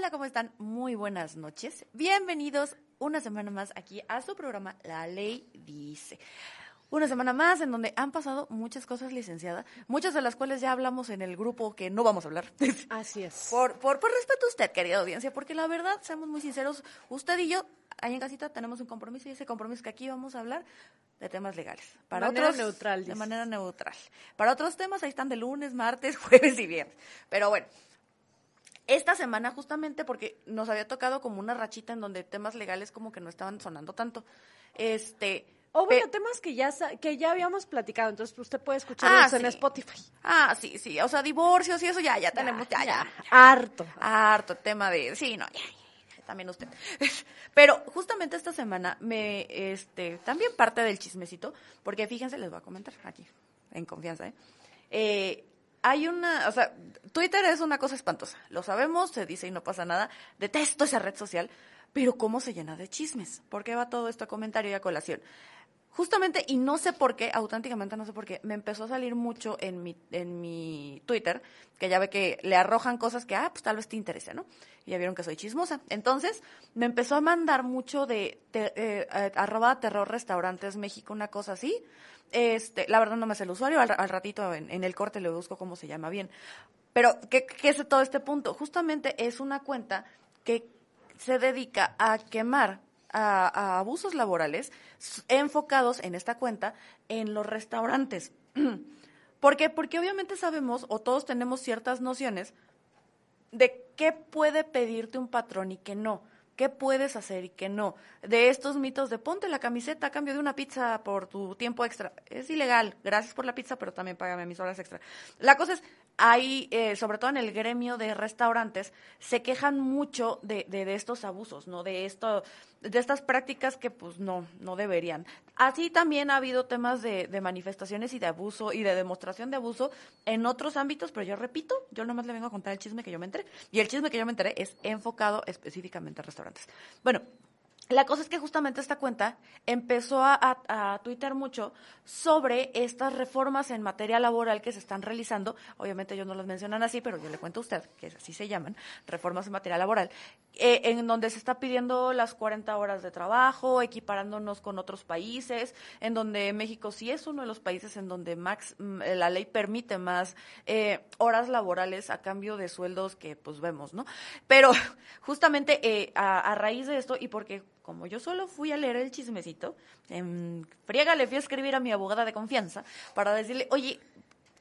Hola, ¿cómo están? Muy buenas noches. Bienvenidos una semana más aquí a su programa La Ley Dice. Una semana más en donde han pasado muchas cosas, licenciada, muchas de las cuales ya hablamos en el grupo que no vamos a hablar. Así es. Por, por, por respeto a usted, querida audiencia, porque la verdad, seamos muy sinceros, usted y yo, ahí en casita, tenemos un compromiso y ese compromiso es que aquí vamos a hablar de temas legales. Para manera otros, neutral. De manera neutral. Para otros temas, ahí están de lunes, martes, jueves y viernes. Pero bueno, esta semana justamente porque nos había tocado como una rachita en donde temas legales como que no estaban sonando tanto. Este... O bueno, temas que ya que ya habíamos platicado, entonces usted puede escucharlos Ah, en. Spotify. Ah, sí, sí, o sea, divorcios y eso ya, ya tenemos, ya, ya. Harto. harto tema de sí no ya, ya, ya, también usted pero justamente esta semana me este también parte del chismecito porque fíjense les voy a comentar aquí en confianza ¿eh? Eh, hay una, o sea, Twitter es una cosa espantosa, lo sabemos, se dice y no pasa nada, detesto esa red social, pero cómo se llena de chismes, ¿por qué va todo esto a comentario y a colación? Justamente, y no sé por qué, auténticamente no sé por qué, me empezó a salir mucho en mi, en mi Twitter, que ya ve que le arrojan cosas que, ah, pues tal vez te interese, ¿no? Y ya vieron que soy chismosa. Entonces, me empezó a mandar mucho de, te- eh, eh, arroba terror restaurantes México, una cosa así. Este, la verdad no me sé el usuario, al, ratito en, el corte le busco cómo se llama bien. Pero, ¿qué, ¿qué es todo este punto? Justamente es una cuenta que se dedica a quemar a, a abusos laborales enfocados en esta cuenta en los restaurantes. ¿Por qué? Porque obviamente sabemos o todos tenemos ciertas nociones de qué puede pedirte un patrón y qué no. ¿Qué puedes hacer y qué no? De estos mitos de ponte la camiseta a cambio de una pizza por tu tiempo extra. Es ilegal. Gracias por la pizza, pero también págame mis horas extra. La cosa es, hay, eh, sobre todo en el gremio de restaurantes, se quejan mucho de, de, estos abusos, ¿no? De esto, de estas prácticas que pues no, no deberían. Así también ha habido temas de, de manifestaciones y de abuso y de demostración de abuso en otros ámbitos, pero yo repito, yo nomás le vengo a contar el chisme que yo me enteré. Y el chisme que yo me enteré es enfocado específicamente a restaurantes. Bueno, la cosa es que justamente esta cuenta empezó a, a, tuitear mucho sobre estas reformas en materia laboral que se están realizando. Obviamente ellos no las mencionan así, pero yo le cuento a usted que así se llaman, reformas en materia laboral, eh, en donde se está pidiendo las 40 horas de trabajo, equiparándonos con otros países, en donde México sí es uno de los países en donde mm, la ley permite más eh, horas laborales a cambio de sueldos que pues vemos, ¿no? Pero justamente eh, a raíz de esto y porque como yo solo fui a leer el chismecito, en friega le fui a escribir a mi abogada de confianza para decirle, oye,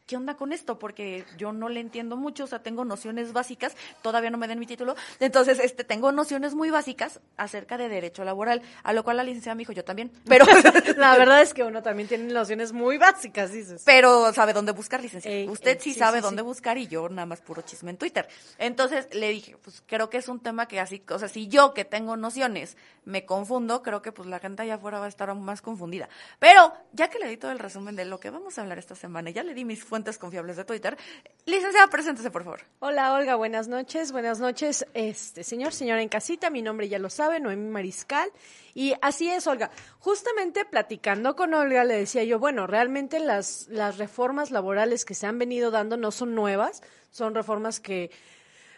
¿qué onda con esto? Porque yo no le entiendo mucho, o sea, tengo nociones básicas, todavía no me den mi título, entonces este tengo nociones muy básicas acerca de derecho laboral, a lo cual la licenciada me dijo, yo también, pero La verdad es que uno también tiene nociones muy básicas, dices. pero sabe dónde buscar, licenciada. Ey, Usted ey, sí, sí, sabe sí, dónde sí. buscar y yo nada más puro chisme en Twitter. Entonces le dije, pues creo que es un tema que así, o sea, si yo que tengo nociones me confundo, creo que pues la gente allá afuera va a estar aún más confundida. Pero ya que le di todo el resumen de lo que vamos a hablar esta semana, ya le di mis fuentes confiables de Twitter, licenciada, preséntese por favor. Hola Olga, buenas noches, buenas noches, este señor, señora en casita, mi nombre ya lo sabe, Noemí Mariscal, y así es Olga. Justamente platicando con Olga le decía yo, bueno, realmente las, las reformas laborales que se han venido dando no son nuevas, son reformas que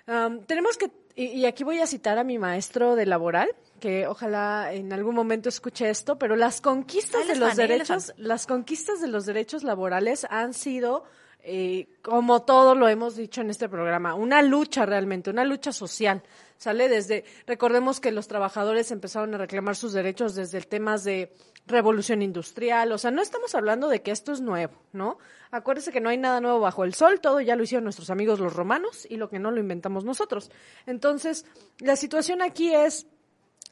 am, tenemos que, y, y aquí voy a citar a mi maestro de laboral, que ojalá en algún momento escuche esto, pero las conquistas de los derechos, las conquistas de los derechos laborales han sido eh, como todo lo hemos dicho en este programa, una lucha realmente, una lucha social. Sale desde, recordemos que los trabajadores empezaron a reclamar sus derechos desde el temas de revolución industrial, o sea, no estamos hablando de que esto es nuevo, ¿no? Acuérdese que no hay nada nuevo bajo el sol, todo ya lo hicieron nuestros amigos los romanos y lo que no lo inventamos nosotros. Entonces, la situación aquí es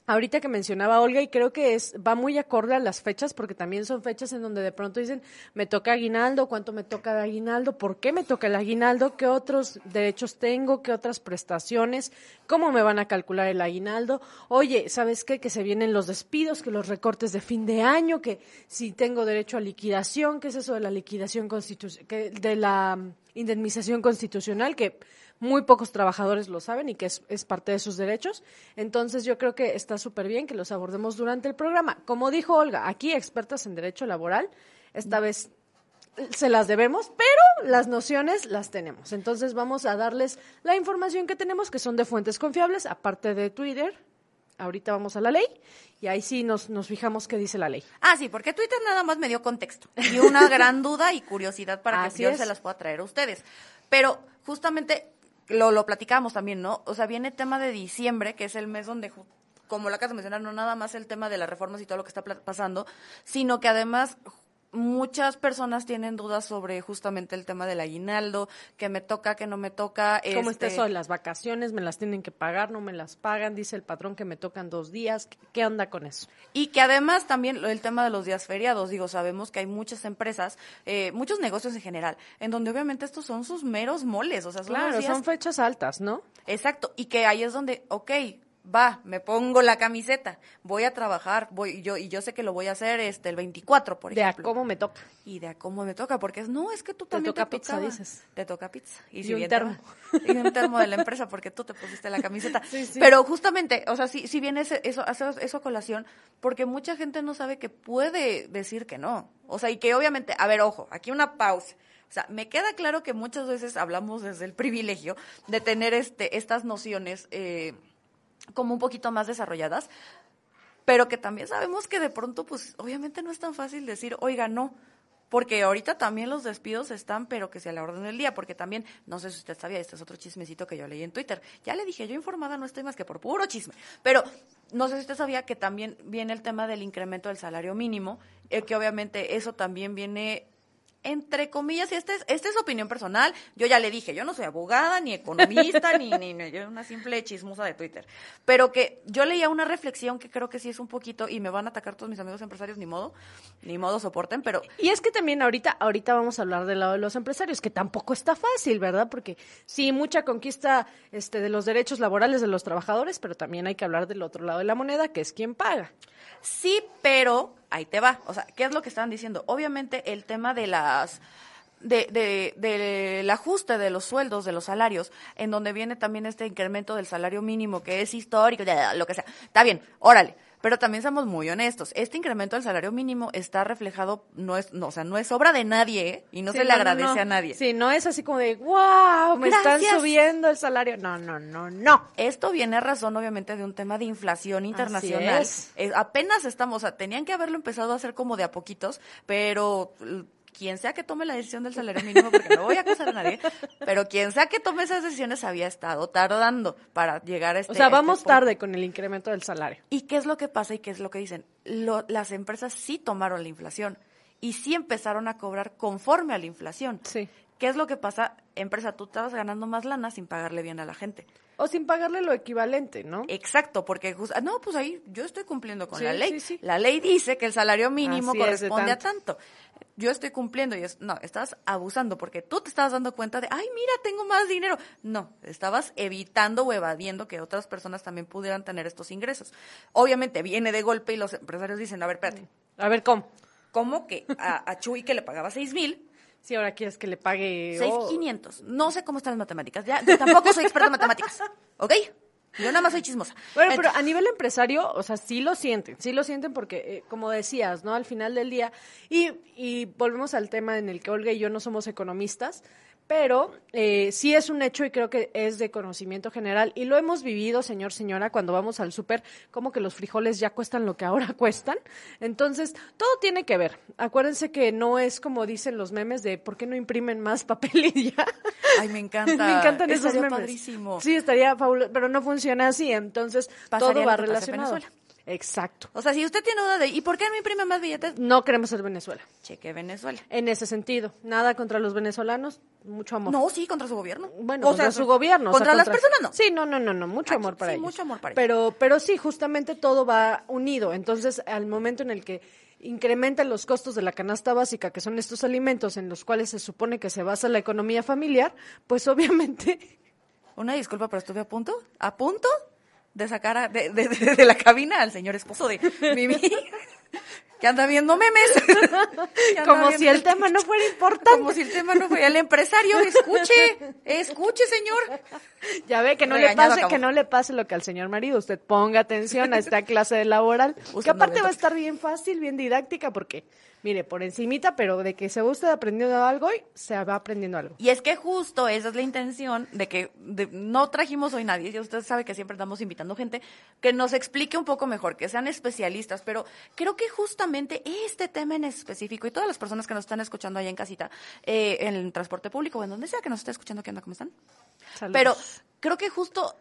ahorita que mencionaba Olga y creo que es va muy acorde a las fechas porque también son fechas en donde de pronto dicen me toca aguinaldo, cuánto me toca de aguinaldo, por qué me toca el aguinaldo, qué otros derechos tengo, qué otras prestaciones, cómo me van a calcular el aguinaldo. Oye, ¿sabes qué? Que se vienen los despidos, que los recortes de fin de año, que si tengo derecho a liquidación, ¿qué es eso de la liquidación constitucional, de la mm, indemnización constitucional que muy pocos trabajadores lo saben y que es, es parte de sus derechos. Entonces yo creo que está súper bien que los abordemos durante el programa. Como dijo Olga, aquí expertas en derecho laboral, esta vez se las debemos, pero las nociones las tenemos. Entonces vamos a darles la información que tenemos, que son de fuentes confiables, aparte de Twitter. Ahorita vamos a la ley y ahí sí nos, nos fijamos qué dice la ley. Ah, sí, porque Twitter nada más me dio contexto y una gran duda y curiosidad para Así que yo es. se las pueda traer a ustedes. Pero justamente lo, lo platicamos también, ¿no? O sea, viene tema de diciembre, que es el mes donde, como lo acabas de mencionar, no nada más el tema de las reformas y todo lo que está pasando, sino que además muchas personas tienen dudas sobre justamente el tema del aguinaldo, que me toca, que no me toca. ¿Cómo está este, eso de las vacaciones? ¿Me las tienen que pagar? ¿No me las pagan? Dice el patrón que me tocan dos días. ¿Qué, onda con eso? Y que además también el tema de los días feriados, digo, sabemos que hay muchas empresas, eh, muchos negocios en general, en donde obviamente estos son sus meros moles, o sea, son Claro, días- son fechas altas, ¿no? Exacto, y que ahí es donde, ok, va, me pongo la camiseta, voy a trabajar, voy yo y yo sé que lo voy a hacer este el 24, por De a ejemplo. cómo me toca. Y de a cómo me toca, porque es, no, es que tú Te también toca te pizza, tocaba. dices. Te toca pizza. Y, Y si un bien termo. Y un termo de la empresa porque tú te pusiste la camiseta. Sí, sí. Pero justamente, o sea, si, si viene ese- eso, eso, eso a colación, porque mucha gente no sabe que puede decir que no. O sea, y que obviamente, a ver, ojo, aquí una pausa. O sea, me queda claro que muchas veces hablamos desde el privilegio de tener este, estas nociones eh, como un poquito más desarrolladas, pero que también sabemos que de pronto, pues obviamente no es tan fácil decir, oiga, no, porque ahorita también los despidos están, pero que sea la orden del día, porque también, no sé si usted sabía, este es otro chismecito que yo leí en Twitter, ya le dije, yo informada no estoy más que por puro chisme, pero no sé si usted sabía que también viene el tema del incremento del salario mínimo, eh, que obviamente eso también viene entre comillas, y esta es, es opinión personal, yo ya le dije, yo no soy abogada, ni economista, ni, ni, ni- yo una simple chismosa de Twitter, pero que yo leía una reflexión que creo que sí es un poquito, y me van a atacar todos mis amigos empresarios, ni modo, ni modo soporten, pero Y es que también ahorita, ahorita vamos a hablar del lado de los empresarios, que tampoco está fácil, ¿verdad? Porque sí, mucha conquista este, de los derechos laborales de los trabajadores, pero también hay que hablar del otro lado de la moneda, que es quien paga. Sí, pero ahí te va. O sea, ¿qué es lo que estaban diciendo? Obviamente el tema de las de, de, del ajuste de los sueldos, de los salarios, en donde viene también este incremento del salario mínimo que es histórico, lo que sea. Está bien, órale. Pero también somos muy honestos. Este incremento del salario mínimo está reflejado, no es, no, o sea, no es obra de nadie, ¿eh? y no Sí, se le no, agradece no. a nadie. Sí, no es así como de, wow, me están subiendo el salario. No, no, no, no. Esto viene a razón, obviamente, de un tema de inflación internacional. es. Eh, apenas estamos, o sea, tenían que haberlo empezado a hacer como de a poquitos, pero quien sea que tome la decisión del salario mínimo, porque no voy a acusar a nadie, pero quien sea que tome esas decisiones había estado tardando para llegar a este O sea, este vamos tarde con el incremento del salario. ¿Y qué es lo que pasa y qué es lo que dicen? Lo- las empresas sí tomaron la inflación y sí empezaron a cobrar conforme a la inflación. Sí. ¿Qué es lo que pasa? Empresa, tú estabas ganando más lana sin pagarle bien a la gente. O sin pagarle lo equivalente, ¿no? Exacto, porque jus- ah, no, pues ahí yo estoy cumpliendo con Sí, la ley. sí, sí. La ley dice que el salario mínimo Así corresponde a tanto. Yo estoy cumpliendo y es, no, estás abusando porque tú te estabas dando cuenta de, ay, mira, tengo más dinero. No, estabas evitando o evadiendo que otras personas también pudieran tener estos ingresos. Obviamente viene de golpe y los empresarios dicen, a ver, espérate, A ver, ¿cómo? ¿cómo que a, a Chuy que le pagaba seis mil, Si ahora quieres que le pague... seis oh, quinientos? No sé cómo están las matemáticas, ya, yo tampoco soy experta en matemáticas, ¿ok? Yo nada más soy chismosa. Bueno, pero a nivel empresario, o sea, sí lo sienten, sí lo sienten porque, eh, como decías, ¿no? Al final del día, y, y volvemos al tema en el que Olga y yo no somos economistas, pero eh, sí es un hecho y creo que es de conocimiento general y lo hemos vivido, señor, señora, cuando vamos al súper, como que los frijoles ya cuestan lo que ahora cuestan. Entonces, todo tiene que ver. Acuérdense que no es como dicen los memes de ¿por qué no imprimen más papel y ya? Ay, me encanta. Me encantan esos memes. padrísimo. Sí, estaría fabuloso, pero no funciona así, entonces Pasaría todo va relacionado. Venezuela. Exacto. O sea, si usted tiene duda de ¿y por qué no imprime más billetes? No queremos ser Venezuela. Cheque Venezuela. En ese sentido, nada contra los venezolanos, mucho amor. No, sí, contra su gobierno. Bueno, O contra sea, su gobierno. o sea, Contra las personas no. Sí, no, no, no, no, mucho Aquí, amor para sí, ellos. mucho amor para ellos. pero, pero sí, justamente todo va unido. Entonces, al momento en el que incrementan los costos de la canasta básica, que son estos alimentos en los cuales se supone que se basa la economía familiar, pues obviamente Una disculpa, pero estuve a punto, a punto de sacar a- de, de- de- de la cabina al señor esposo de Mimi, que anda viendo memes. Que anda como si el tema no fuera importante. Como si el tema no fuera el empresario. Escuche, escuche, señor. Ya ve que no le pase, acabó. que no le pase lo que al señor marido. Usted ponga atención a esta clase de laboral, que Usted no aparte va a que- estar bien fácil, bien didáctica, porque mire, por encimita, pero de que se va usted aprendiendo algo hoy, se va aprendiendo algo. Y es que justo esa es la intención de que de- no trajimos hoy nadie, y usted sabe que siempre estamos invitando gente que nos explique un poco mejor, que sean especialistas, pero creo que justamente este tema en específico y todas las personas que nos están escuchando allá en casita, eh, en el transporte público o en donde sea que nos esté escuchando, ¿qué onda? ¿Cómo están? Saludos. Pero creo que justo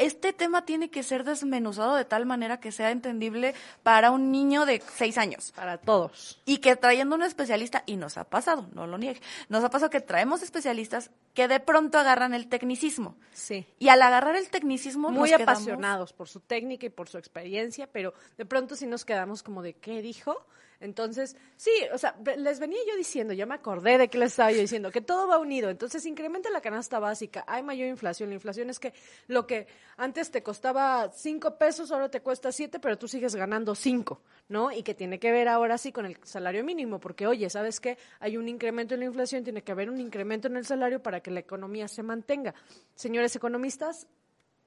este tema tiene que ser desmenuzado de tal manera que sea entendible para un niño de seis años. Para todos. Y que trayendo un especialista, y nos ha pasado, no lo niegue, nos ha pasado que traemos especialistas que de pronto agarran el tecnicismo. Sí. Y al agarrar el tecnicismo, Muy nos quedamos- apasionados por su técnica y por su experiencia, pero de pronto sí nos quedamos como de qué dijo. Entonces, sí, o sea, les venía yo diciendo, ya me acordé de que les estaba yo diciendo, que todo va unido. Entonces, incrementa la canasta básica, hay mayor inflación. La inflación es que lo que antes te costaba cinco pesos, ahora te cuesta siete, pero tú sigues ganando cinco, ¿no? Y que tiene que ver ahora sí con el salario mínimo, porque oye, ¿sabes qué? Hay un incremento en la inflación, tiene que haber un incremento en el salario para que la economía se mantenga. Señores economistas,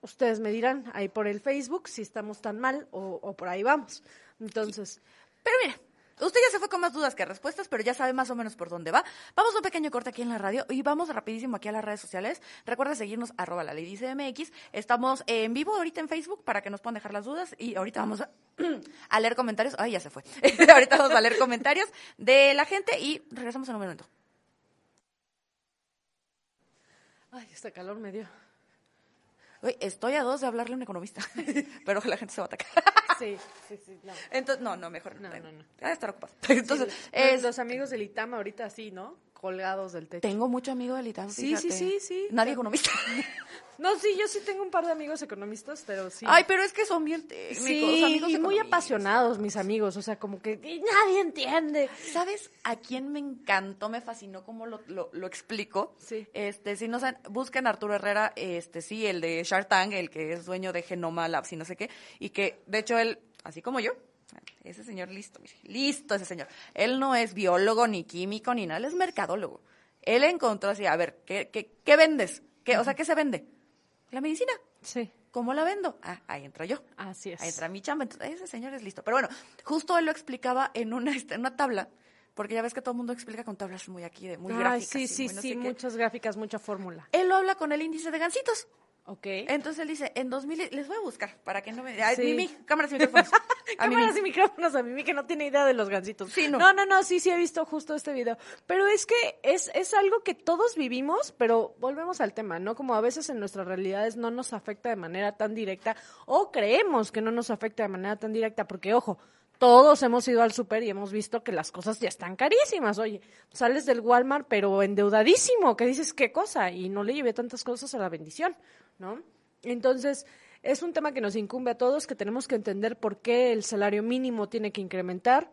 ustedes me dirán ahí por el Facebook si estamos tan mal o, o por ahí vamos. Entonces, Pero mire, usted ya se fue con más dudas que respuestas, pero ya sabe más o menos por dónde va. Vamos a un pequeño corte aquí en la radio y vamos rapidísimo aquí a las redes sociales. Recuerda seguirnos arroba la ley dice MX. Estamos en vivo ahorita en Facebook para que nos puedan dejar las dudas y ahorita vamos a, a leer comentarios. Ay, ya se fue. ahorita vamos a leer comentarios de la gente y regresamos en un momento. ay, este calor me dio. Uy, estoy a dos de hablarle a un economista, pero la gente se va a atacar. Sí, sí, sí, no. Entonces, no, no, mejor. No, no, no. Va a estar ocupado. Entonces, Sí, es- los amigos del ITAM ahorita sí, ¿no? Colgados del techo. tengo mucho amigo del ITAM. Sí, sí, fíjate. sí, sí. Nadie economista. No, sí, yo sí tengo un par de amigos economistas, pero sí. Ay, pero es que son bien técnicos. sí, amigos y muy apasionados mis amigos, o sea, como que y nadie entiende. ¿Sabes a quién me encantó, me fascinó cómo lo, lo, lo explico? Sí. Este, si no saben, busquen a Arturo Herrera, este, sí, el de Shark Tank, el que es dueño de Genoma Labs y no sé qué, y que, de hecho, él, así como yo, ese señor listo, mire, listo ese señor. Él no es biólogo, ni químico, ni nada, él es mercadólogo. Él encontró así, a ver, ¿qué, qué, qué vendes? ¿Qué, o sea, ¿qué se vende? La medicina. Sí, ¿Cómo la vendo? Ah, ahí entro yo. así es. Ahí entra mi chamba. Entonces, ese señor es listo. Pero bueno, justo él lo explicaba en una, en una tabla, porque ya ves que todo el mundo explica con tablas muy aquí, de muy gráficas. sí, sí, muy no sí, qué. muchas gráficas, mucha fórmula. Él lo habla con el índice de gancitos. Ok. Entonces él dice, en 2000, les voy a buscar para que no me... Ay, Sí. Mimi, cámaras y micrófonos. A Cámaras y micrófonos a Mimi que no tiene idea de los gansitos. Sí, no. no, no, no, sí, sí he visto justo este video. Pero es que es, es algo que todos vivimos, pero volvemos al tema, ¿no? Como a veces en nuestras realidades no nos afecta de manera tan directa o creemos que no nos afecta de manera tan directa, porque ojo, todos hemos ido al súper y hemos visto que las cosas ya están carísimas. Oye, sales del Walmart, pero endeudadísimo, que dices qué cosa, y no le llevé tantas cosas a la bendición, ¿no? Entonces, es un tema que nos incumbe a todos, que tenemos que entender por qué el salario mínimo tiene que incrementar,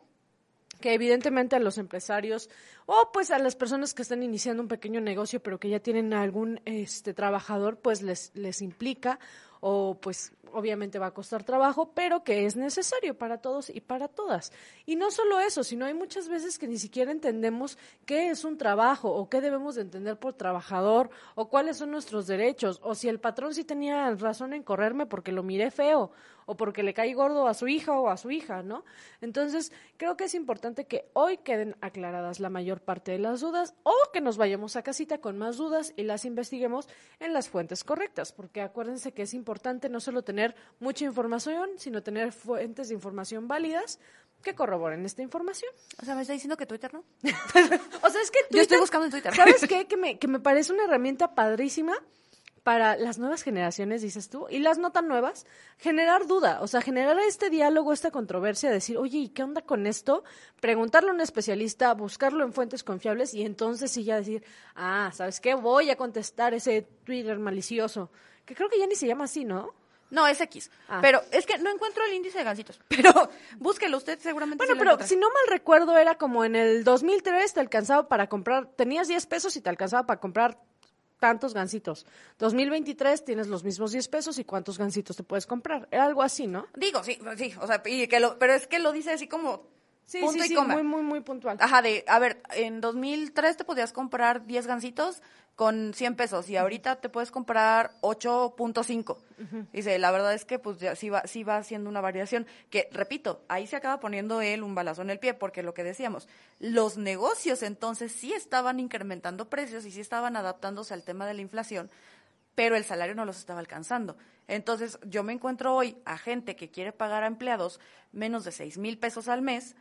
que evidentemente a los empresarios o pues a las personas que están iniciando un pequeño negocio pero que ya tienen algún este trabajador pues les les implica o pues obviamente va a costar trabajo, pero que es necesario para todos y para todas. Y no solo eso, sino hay muchas veces que ni siquiera entendemos qué es un trabajo o qué debemos de entender por trabajador o cuáles son nuestros derechos o si el patrón sí tenía razón en correrme porque lo miré feo o porque le caí gordo a su hija o a su hija, ¿no? Entonces, creo que es importante que hoy queden aclaradas la mayor parte de las dudas o que nos vayamos a casita con más dudas y las investiguemos en las fuentes correctas, porque acuérdense que es importante no solo tener mucha información, sino tener fuentes de información válidas que corroboren esta información. O sea, me está diciendo que Twitter no. O sea, es que Yo estoy Twitter- buscando en Twitter. ¿Sabes qué? Que me, que me parece una herramienta padrísima para las nuevas generaciones, dices tú, y las no tan nuevas, generar duda, o sea, generar este diálogo, esta controversia, decir, oye, ¿y qué onda con esto? Preguntarle a un especialista, buscarlo en fuentes confiables y entonces sí ya decir, ah, ¿sabes qué? Voy a contestar ese Twitter malicioso, que creo que ya ni se llama así, ¿no? No, es X. Ah. Pero es que no encuentro el índice de gancitos. Pero búsquelo usted seguramente. Bueno, sí lo pero si no mal recuerdo, era como en el 2003 te alcanzaba para comprar, tenías 10 pesos y te alcanzaba para comprar tantos gancitos. 2023 tienes los mismos 10 pesos y cuántos gancitos te puedes comprar. Era algo así, ¿no? Digo, sí, sí, o sea, y que lo, pero es que lo dice así como Sí, punto sí, y sí, coma. muy, muy, muy puntual. Ajá, de, a ver, en 2003 te podías comprar 10 gancitos con 100 pesos y ahorita te puedes comprar 8.5. Dice, la verdad es que pues ya sí va, sí va haciendo una variación, que repito, ahí se acaba poniendo él un balazo en el pie, porque lo que decíamos, los negocios entonces sí estaban incrementando precios y sí estaban adaptándose al tema de la inflación, pero el salario no los estaba alcanzando. Entonces, yo me encuentro hoy a gente que quiere pagar a empleados menos de 6 mil pesos al mes,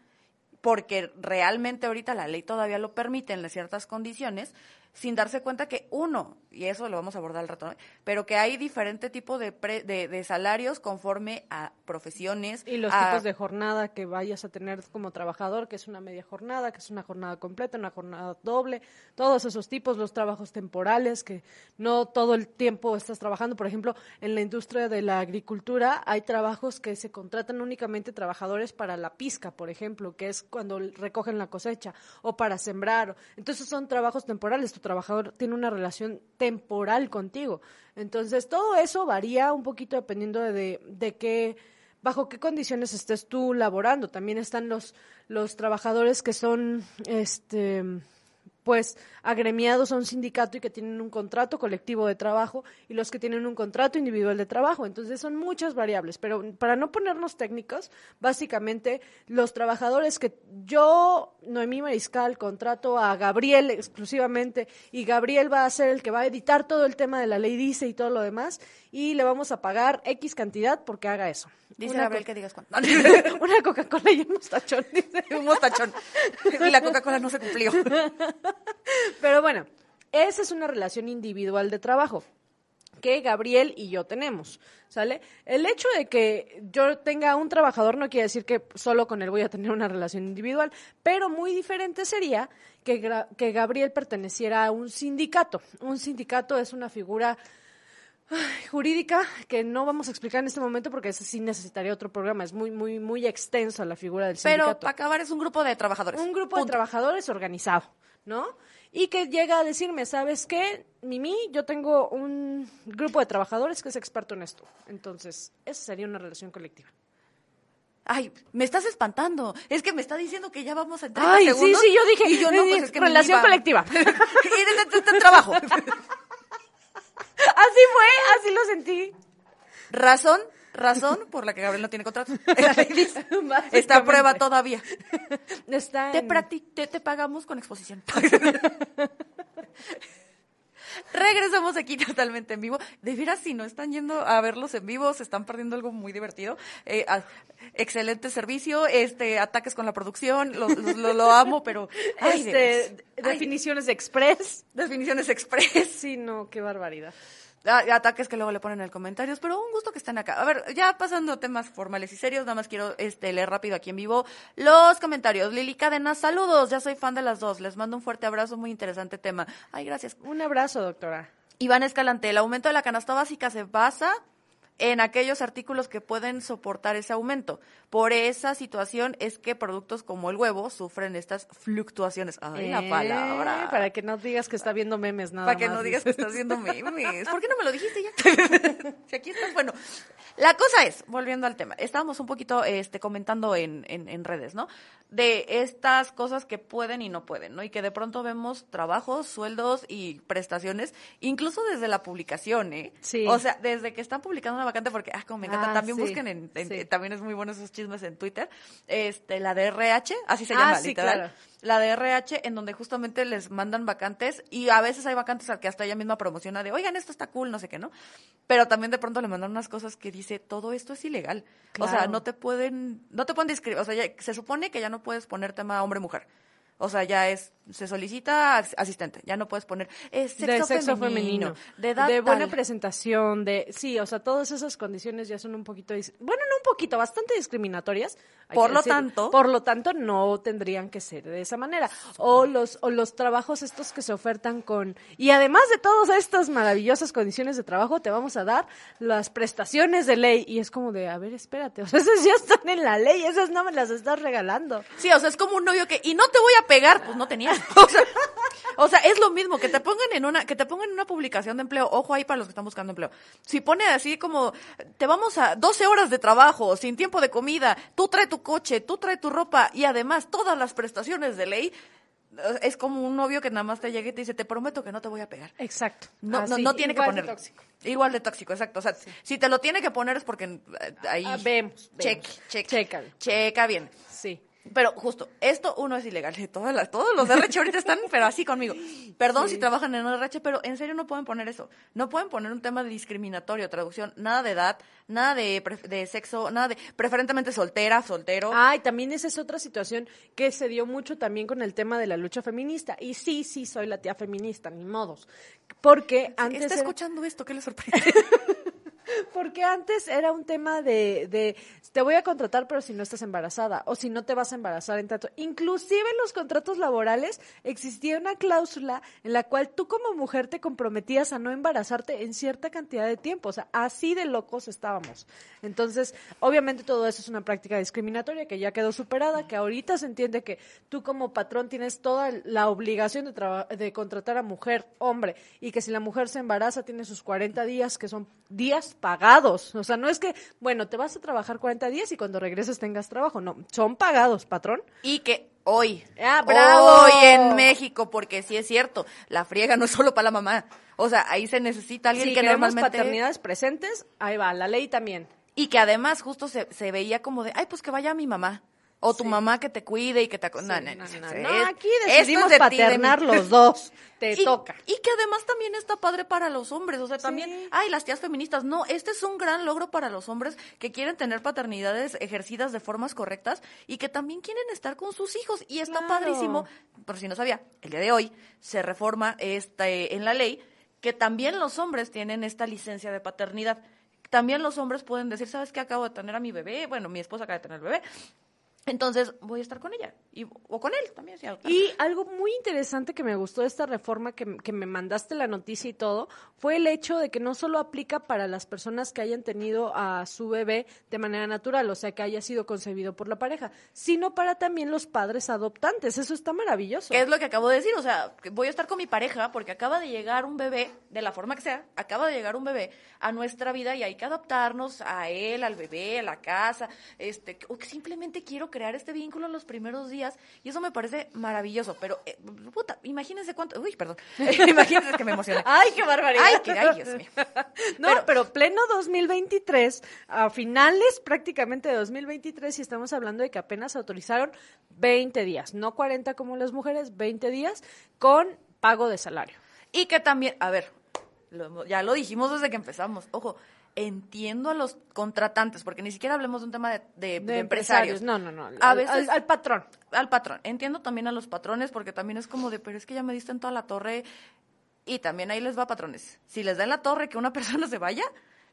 porque realmente ahorita la ley todavía lo permite en ciertas condiciones, sin darse cuenta que uno, y eso lo vamos a abordar al rato, pero que hay diferente tipo de, de, salarios conforme a profesiones. Y los tipos de jornada que vayas a tener como trabajador, que es una media jornada, que es una jornada completa, una jornada doble, todos esos tipos, los trabajos temporales, que no todo el tiempo estás trabajando. Por ejemplo, en la industria de la agricultura hay trabajos que se contratan únicamente trabajadores para la pizca, por ejemplo, que es cuando recogen la cosecha, o para sembrar. Entonces son trabajos temporales trabajador tiene una relación temporal contigo. Entonces, todo eso varía un poquito dependiendo de, de qué, bajo qué condiciones estés tú laborando. También están los, los trabajadores que son, este, pues agremiados a un sindicato y que tienen un contrato colectivo de trabajo y los que tienen un contrato individual de trabajo. Entonces son muchas variables, pero para no ponernos técnicos, básicamente los trabajadores que yo, Noemí Mariscal, contrato a Gabriel exclusivamente y Gabriel va a ser el que va a editar todo el tema de la ley dice y todo lo demás y le vamos a pagar X cantidad porque haga eso. Dice Gabriel que digas cuánto. una Coca-Cola y un mostachón. un mostachón. Y la Coca-Cola no se cumplió. Pero bueno, esa es una relación individual de trabajo que Gabriel y yo tenemos, ¿sale? El hecho de que yo tenga un trabajador no quiere decir que solo con él voy a tener una relación individual, pero muy diferente sería que, que Gabriel perteneciera a un sindicato. Un sindicato es una figura jurídica que no vamos a explicar en este momento porque eso sí necesitaría otro programa. Es muy, muy, muy extenso la figura del sindicato. Pero para acabar es un grupo de trabajadores. Un grupo de trabajadores organizado, ¿no? Y que llega a decirme, ¿sabes qué? Mimi, yo tengo un grupo de trabajadores que es experto en esto. Entonces, esa sería una relación colectiva. Ay, me estás espantando. Es que me está diciendo que ya vamos a entrar Ay, sí, sí, yo dije. Y yo no, pues es que relación colectiva. y de, de trabajo. Así fue, así lo sentí. Razón, razón por la que Gabriel no tiene contrato. Está a prueba todavía. Está te, te, pagamos con exposición. Regresamos aquí totalmente en vivo. De veras, si no están yendo a verlos en vivo, se están perdiendo algo muy divertido. Eh, excelente servicio, este, ataques con la producción, lo, lo, amo, pero... este, definiciones express. Definiciones express. Sí, no, qué barbaridad. Ataques que luego le ponen en comentarios, pero un gusto que estén acá. A ver, ya pasando a temas formales y serios, nada más quiero este, leer rápido aquí en vivo los comentarios. Lili Cadena, saludos, ya soy fan de las dos, les mando un fuerte abrazo, muy interesante tema. Ay, gracias. Un abrazo, doctora. Iván Escalante, el aumento de la canasta básica se basa en aquellos artículos que pueden soportar ese aumento. Por esa situación es que productos como el huevo sufren estas fluctuaciones. Ay, la eh, palabra. Para que no digas que está viendo memes, nada Para que no digas que estás viendo memes. ¿Por qué no me lo dijiste ya? si aquí estás, bueno. La cosa es, volviendo al tema, estábamos un poquito este, comentando en, en, en redes, ¿no? De estas cosas que pueden y no pueden, ¿no? Y que de pronto vemos trabajos, sueldos y prestaciones, incluso desde la publicación, ¿eh? Sí. O sea, desde que están publicando una vacante, porque, ah, como me encanta, ah, también busquen en, también es muy bueno esos chismes en Twitter, este, la de RH, así se ah, llama, literal. La de RH, en donde justamente les mandan vacantes y a veces hay vacantes al que hasta ella misma promociona de, oigan, esto está cool, no sé qué, ¿no? Pero también de pronto le mandan unas cosas que dice, todo esto es ilegal. O sea, no te pueden, no te pueden describir, o sea, se supone que ya no puedes poner tema hombre-mujer. O sea, ya es, se solicita asistente, ya no puedes poner es sexo, de sexo femenino, de edad De buena presentación, de, sí, o sea, todas esas condiciones ya son un poquito, bueno, no un poquito, bastante discriminatorias. Por lo tanto. Por lo tanto, no tendrían que ser de esa manera. O los, o los trabajos estos que se ofertan con, y además de todas estas maravillosas condiciones de trabajo, te vamos a dar las prestaciones de ley. Y es como de, a ver, espérate, o sea, esas ya están en la ley, esas no me las estás regalando. Sí, o sea, es como un novio que, y no te voy a pegar, pues no tenías. O sea, es lo mismo, que te pongan en una, que te pongan en una publicación de empleo, ojo ahí para los que están buscando empleo. Si pone así como, te vamos a 12 horas de trabajo, sin tiempo de comida, tú trae tu coche, tú trae tu ropa y además todas las prestaciones de ley, es como un novio que nada más te llega y te dice, te prometo que no te voy a pegar. Exacto. No, no, Así, no tiene que de ponerlo. tóxico. Igual de tóxico, exacto. O sea, si te lo tiene que poner es porque eh, ahí... Ah, vemos, Check, vemos. check. Chécale. Checa bien. Sí. Pero justo, esto uno es ilegal. Todas las, todos los RH ahorita están, pero así conmigo. Perdón Sí. si trabajan en RH, pero en serio no pueden poner eso. No pueden poner un tema de discriminatorio, traducción, nada de edad, nada de, de sexo, nada de preferentemente soltera, soltero. Ah, y también esa es otra situación que se dio mucho también con el tema de la lucha feminista. Y sí, sí, soy la tía feminista, ni modos. Porque antes. Está era- escuchando esto, ¿qué le sorprende? Porque antes era un tema de, te voy a contratar pero si no estás embarazada o si no te vas a embarazar en tanto. Inclusive en los contratos laborales existía una cláusula en la cual tú como mujer te comprometías a no embarazarte en cierta cantidad de tiempo. O sea, así de locos estábamos. Entonces, obviamente todo eso es una práctica discriminatoria que ya quedó superada, que ahorita se entiende que tú como patrón tienes toda la obligación de, de contratar a mujer, hombre, y que si la mujer se embaraza tiene sus 40 días, que son días pagados. O sea, no es que, bueno, te vas a trabajar 40 días y cuando regreses tengas trabajo. No, son pagados, patrón. y que hoy, Ah, bravo. hoy en México, porque sí es cierto, la friega no es solo para la mamá. O sea, ahí se necesita alguien Si que normalmente... paternidades presentes, ahí va, la ley también. Y que además justo se, se veía como de, ay, pues que vaya mi mamá. O tu Sí. mamá que te cuide y que te... Sí, no, no, no, no, aquí decidimos de de paternar los dos. Te y, toca. Y que además también está padre para los hombres. O sea, también, Sí. ay, las tías feministas. No, este es un gran logro para los hombres que quieren tener paternidades ejercidas de formas correctas y que también quieren estar con sus hijos. Y está Claro. padrísimo. Por si no sabía, el día de hoy se reforma este, en la ley que también los hombres tienen esta licencia de paternidad. También los hombres pueden decir, ¿sabes qué? Acabo de tener a mi bebé. Bueno, mi esposa acaba de tener el bebé. Entonces voy a estar con ella. Y, o con él también. si Y algo muy interesante que me gustó de esta reforma, que, que me mandaste la noticia y todo, fue el hecho de que no solo aplica para las personas que hayan tenido a su bebé de manera natural, o sea, que haya sido concebido por la pareja, sino para también los padres adoptantes. Eso está maravilloso. ¿Qué es lo que acabo de decir? O sea, voy a estar con mi pareja porque acaba de llegar un bebé, de la forma que sea, acaba de llegar un bebé a nuestra vida y hay que adaptarnos a él, al bebé, a la casa, este, o que simplemente quiero crear este vínculo en los primeros días y eso me parece maravilloso, pero, eh, puta, imagínense cuánto, uy, perdón, imagínense que me emocioné. ¡Ay, qué barbaridad! Ay, qué, ay, Dios mío. No, pero, pleno 2023, a finales prácticamente de 2023, y estamos hablando de que apenas autorizaron 20 días, no 40 como las mujeres, 20 días con pago de salario. Y que también, a ver, lo ya lo dijimos desde que empezamos. Ojo, entiendo a los contratantes, porque ni siquiera hablemos de un tema de, de- De, de empresarios. No, no, no. A al- veces- al, al patrón. Al patrón. Entiendo también a los patrones, porque también es como de, pero es que ya me diste en toda la torre. Y también ahí les va, patrones. Si les da en la torre que una persona se vaya,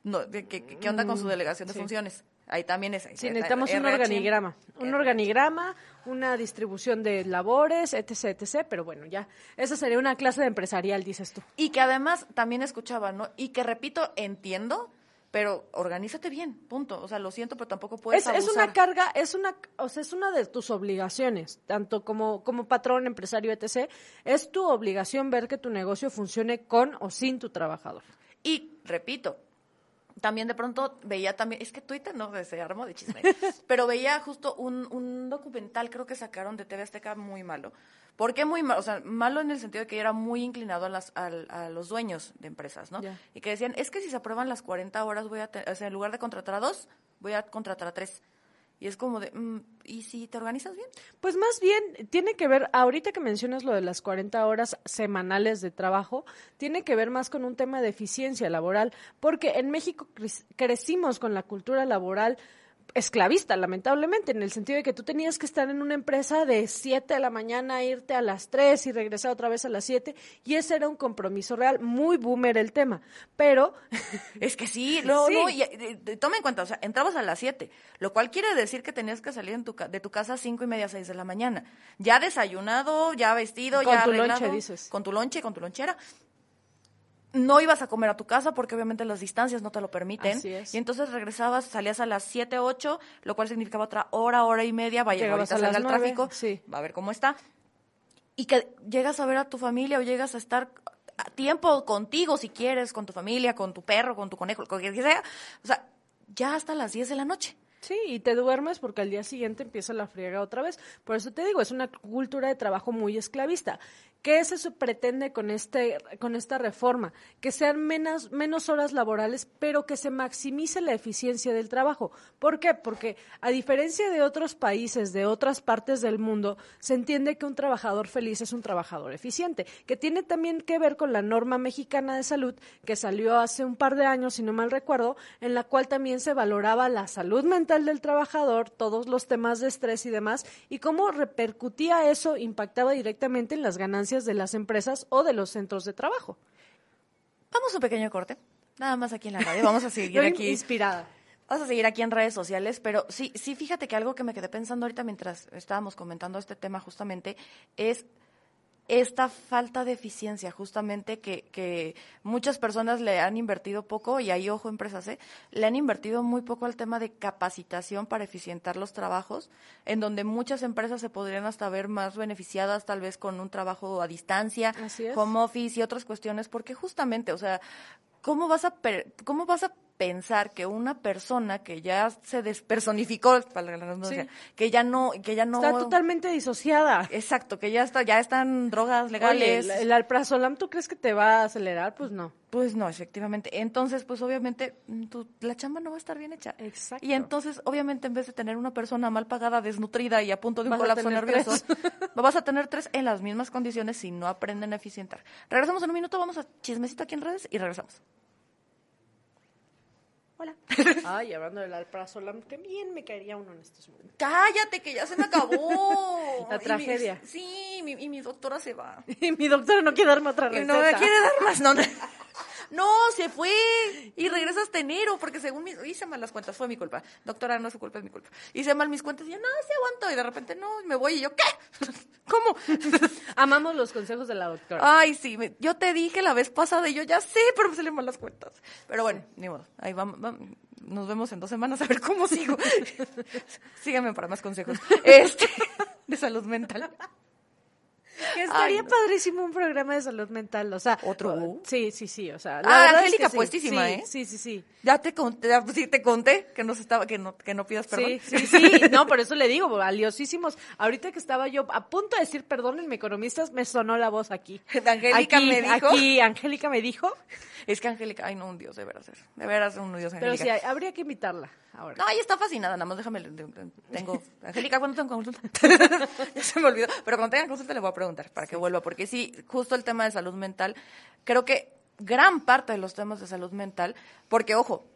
no, ¿qué, qué- onda con su delegación de sí. funciones? Ahí también es. Sí, necesitamos un organigrama. Un organigrama, una distribución de labores, etc, etc. Pero bueno, ya. Esa sería una clase de empresarial, dices tú. Y que además también escuchaba, ¿no? Y que repito, entiendo, pero organízate bien, punto. O sea, lo siento, pero tampoco puedes Es, es una carga, es una, o sea, es una de tus obligaciones, tanto como, como patrón, empresario, etc. Es tu obligación ver que tu negocio funcione con o sin tu trabajador. Y repito, también de pronto veía también, es que Twitter no se armó de chisme, pero veía justo un, un documental, creo que sacaron de TV Azteca muy malo. ¿Por qué muy malo? O sea, malo en el sentido de que era muy inclinado a, las, al- a los dueños de empresas, ¿no? Y que decían, es que si se aprueban las 40 horas, voy a o sea, en lugar de contratar a dos, voy a contratar a tres. Y es como de, mm, ¿y si te organizas bien? Pues más bien tiene que ver, ahorita que mencionas lo de las 40 horas semanales de trabajo, tiene que ver más con un tema de eficiencia laboral, porque en México cre- crecimos con la cultura laboral esclavista, lamentablemente, en el sentido de que tú tenías que estar en una empresa de 7 de la mañana, irte a las 3 y regresar otra vez a las 7, y ese era un compromiso real, muy boomer el tema, pero Es que sí, no, Sí. no, y, eh, eh, toma en cuenta, o sea, entrabas a las 7, lo cual quiere decir que tenías que salir en tu de tu casa a cinco y media, 6 de la mañana. Ya desayunado, ya vestido, Con ya tu arreglado, lonche, dices. Con tu lonche, con tu lonchera. No ibas a comer a tu casa porque obviamente las distancias no te lo permiten. Así es. Y entonces regresabas, salías a las 7, 8, lo cual significaba otra hora, hora y media. Vaya, ahorita a salga el tráfico, sí. va a ver cómo está. Y que llegas a ver a tu familia o llegas a estar a tiempo contigo si quieres, con tu familia, con tu perro, con tu conejo, con quien sea. O sea, ya hasta las 10 de la noche. Sí, y te duermes porque al día siguiente empieza la friega otra vez. Por eso te digo, es una cultura de trabajo muy esclavista. ¿Qué se pretende con, este, con esta reforma? Que sean menos, menos horas laborales, pero que se maximice la eficiencia del trabajo. ¿Por qué? Porque a diferencia de otros países, de otras partes del mundo, se entiende que un trabajador feliz es un trabajador eficiente, que tiene también que ver con la norma mexicana de salud que salió hace un par de años, si no mal recuerdo, en la cual también se valoraba la salud mental del trabajador, todos los temas de estrés y demás, y cómo repercutía eso, impactaba directamente en las ganancias de las empresas o de los centros de trabajo. Vamos a un pequeño corte, nada más aquí en la radio, vamos a seguir aquí. Inspirada. Vamos a seguir aquí en redes sociales, pero sí, sí, fíjate que algo que me quedé pensando ahorita mientras estábamos comentando este tema justamente es esta falta de eficiencia, justamente que, que muchas personas le han invertido poco, y ahí ojo empresas, ¿eh? le han invertido muy poco al tema de capacitación para eficientar los trabajos, en donde muchas empresas se podrían hasta ver más beneficiadas tal vez con un trabajo a distancia, home office y otras cuestiones, porque justamente, o sea, ¿cómo vas a, cómo vas a pensar que una persona que ya se despersonificó, para la que ya no, que ya no está totalmente disociada. Exacto, que ya está, ya están drogas legales. el, alprazolam, ¿tú crees que te va a acelerar? Pues no. Pues no, efectivamente. Entonces, pues obviamente mm, la chamba no va a estar bien hecha. Exacto. Y entonces, obviamente, en vez de tener una persona mal pagada, desnutrida y a punto de un colapso nervioso, vas a tener tres en las mismas condiciones si no aprenden a eficientar. Regresamos en un minuto, vamos a chismecito aquí en redes y regresamos. Hola. Ay, hablando del alprazolam, que bien me caería uno en estos momentos. Cállate, que ya se me acabó. La tragedia. sí, y mi doctora se va. Y mi doctora no quiere darme otra receta. No me quiere dar más, no. No, se fue y regresa hasta enero porque según mis, hice mal las cuentas, fue mi culpa. Doctora, no es su culpa, es mi culpa. Hice mal mis cuentas y yo, no, se aguanto. Y de repente, no, me voy y yo, ¿qué? ¿Cómo? Amamos los consejos de la doctora. Ay, sí, yo te dije la vez pasada y yo ya sé, pero me salen mal las cuentas. Pero bueno, ni modo, ahí vamos, nos vemos en dos semanas a ver cómo sigo. Síganme para más consejos. Este, de salud mental. Que estaría padrísimo un programa de salud mental, o sea. ¿Otro? Sí, sí, sí, o sea. ah, Angélica puestísima, ¿eh? Sí, sí, sí. Ya te conté, sí te conté que no estaba, que no, que no pidas perdón. Sí, sí, sí, no, por eso le digo, valiosísimos. Ahorita que estaba yo a punto de decir perdón en economistas, me sonó la voz aquí. Angélica me dijo. Aquí, Angélica me dijo. Es que Angélica, ay no, un dios, de veras, de veras un dios Angélica. Pero sí, habría que invitarla. Ahora. No, ella está fascinada, nada más déjame, tengo, Angélica, ¿cuándo tengo consulta? ya se me olvidó, pero cuando tenga consulta le voy a preguntar para que vuelva, porque sí, justo el tema de salud mental, creo que gran parte de los temas de salud mental, porque ojo,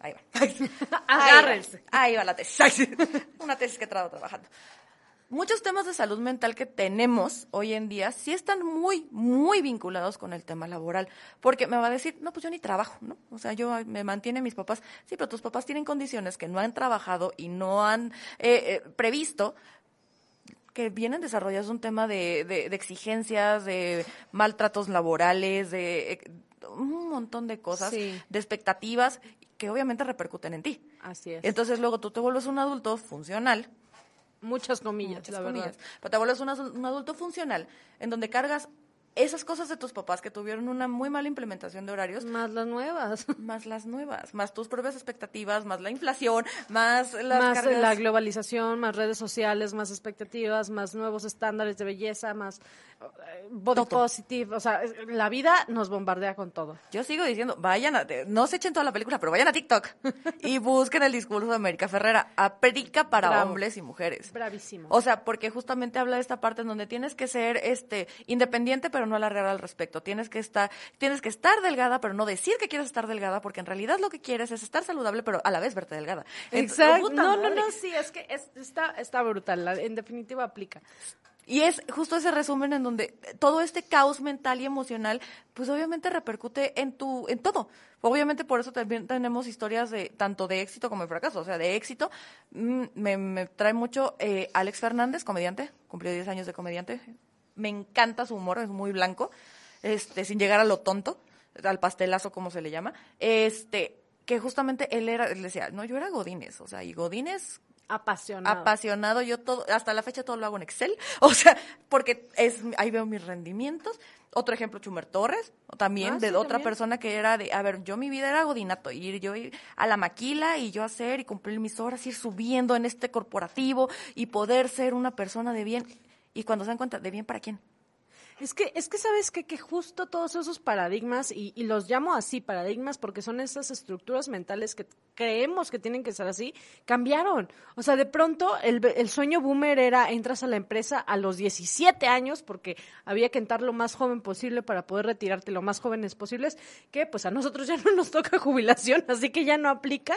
ahí va. Agárrense. Ahí va, la tesis. Una tesis que he estado trabajando muchos temas de salud mental que tenemos hoy en día sí están muy, muy vinculados con el tema laboral. Porque me va a decir, no, pues yo ni trabajo, ¿no? O sea, yo me mantiene mis papás. Sí, pero tus papás tienen condiciones que no han trabajado y no han eh, eh, previsto que vienen desarrollados un tema de, de, exigencias, de maltratos laborales, de eh, un montón de cosas, de expectativas que obviamente repercuten en ti. Así es. Entonces luego tú te vuelves un adulto funcional, Muchas comillas, la verdad. Pero te vuelves un adulto funcional en donde cargas esas cosas de tus papás que tuvieron una muy mala implementación de horarios. Más las nuevas. Más las nuevas, más tus propias expectativas, más la inflación, más las Más la globalización, más redes sociales, más expectativas, más nuevos estándares de belleza, más eh, body positive. O sea, la vida nos bombardea con todo. Yo sigo diciendo, vayan a, no se echen toda la película, pero vayan a TikTok y busquen el discurso de América Ferrera. Aplica para hombres y mujeres. Bravísimo. O sea, porque justamente habla de esta parte en donde tienes que ser este independiente, pero no alargar al respecto. Tienes que estar, tienes que estar delgada, pero no decir que quieres estar delgada, porque en realidad lo que quieres es estar saludable, pero a la vez verte delgada. Exacto. No, no, no, sí, es que está, está brutal. En definitiva aplica. Y es justo ese resumen en donde todo este caos mental y emocional, pues obviamente repercute en tu, en todo. Obviamente por eso también tenemos historias de tanto de éxito como de fracaso. O sea, de éxito mm, me, trae mucho eh, Alex Fernández, comediante, cumplió 10 años de comediante, me encanta su humor, es muy blanco, este, sin llegar a lo tonto, al pastelazo como se le llama, este, que justamente él era, él decía, no, yo era Godínez, o sea, y Godínez Apasionado. apasionado. Yo todo, hasta la fecha todo lo hago en Excel. O sea, porque es, ahí veo mis rendimientos. Otro ejemplo, Chumer Torres, también Ah, de sí, otra también. persona que era de, a ver, yo mi vida era godinato, ir yo ir a la maquila y yo hacer y cumplir mis horas, ir subiendo en este corporativo y poder ser una persona de bien. Y cuando se dan cuenta, ¿de bien para quién? Es que, es que sabes qué? que justo todos esos paradigmas, y, y los llamo así paradigmas porque son esas estructuras mentales que creemos que tienen que ser así, cambiaron. O sea, de pronto el, el sueño boomer era entras a la empresa a los 17 años porque había que entrar lo más joven posible para poder retirarte lo más jóvenes posibles, que pues a nosotros ya no nos toca jubilación, así que ya no aplica.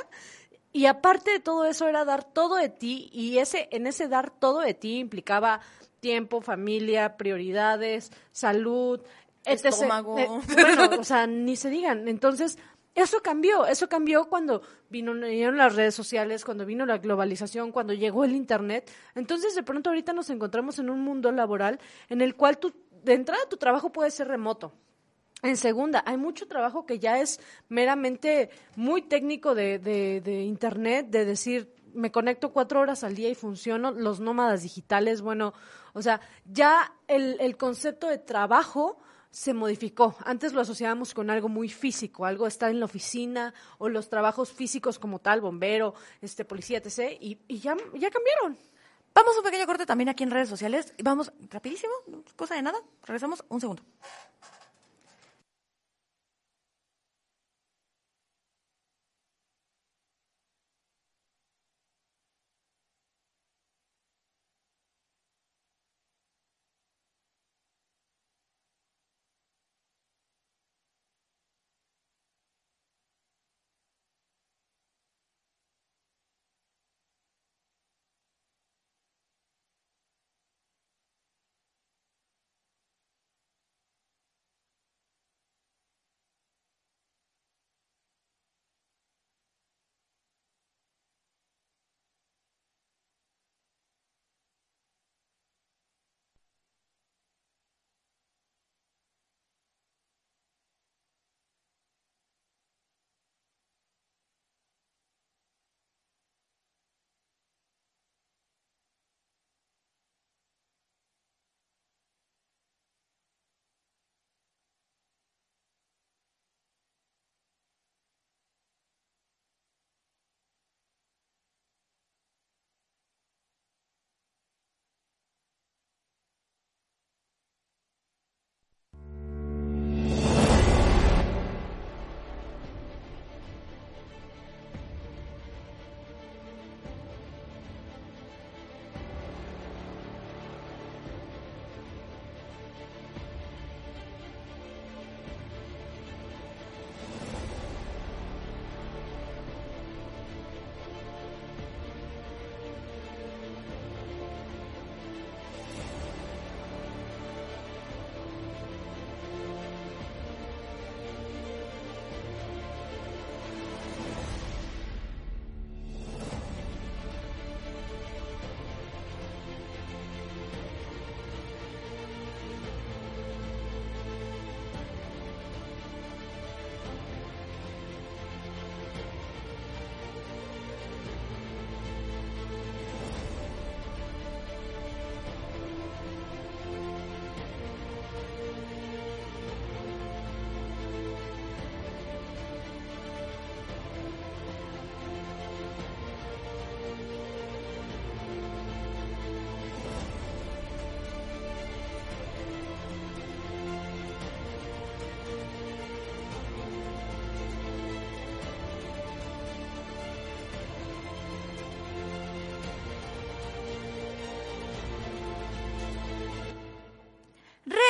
Y aparte de todo eso era dar todo de ti y ese en ese dar todo de ti implicaba tiempo, familia, prioridades, salud, etc. Estómago. Eh, bueno, o sea, ni se digan. Entonces, eso cambió, eso cambió cuando vino, vinieron las redes sociales, cuando vino la globalización, cuando llegó el internet. Entonces, de pronto ahorita nos encontramos en un mundo laboral en el cual tú, de entrada tu trabajo puede ser remoto. En segunda, hay mucho trabajo que ya es meramente muy técnico de, de, de Internet, de decir, me conecto cuatro horas al día y funciono, los nómadas digitales, bueno, o sea, ya el, el concepto de trabajo se modificó. Antes lo asociábamos con algo muy físico, algo estar en la oficina o los trabajos físicos como tal, bombero, este policía, etc. Y, y ya, ya cambiaron. Vamos a un pequeño corte también aquí en redes sociales. Vamos rapidísimo, cosa de nada. Regresamos un segundo.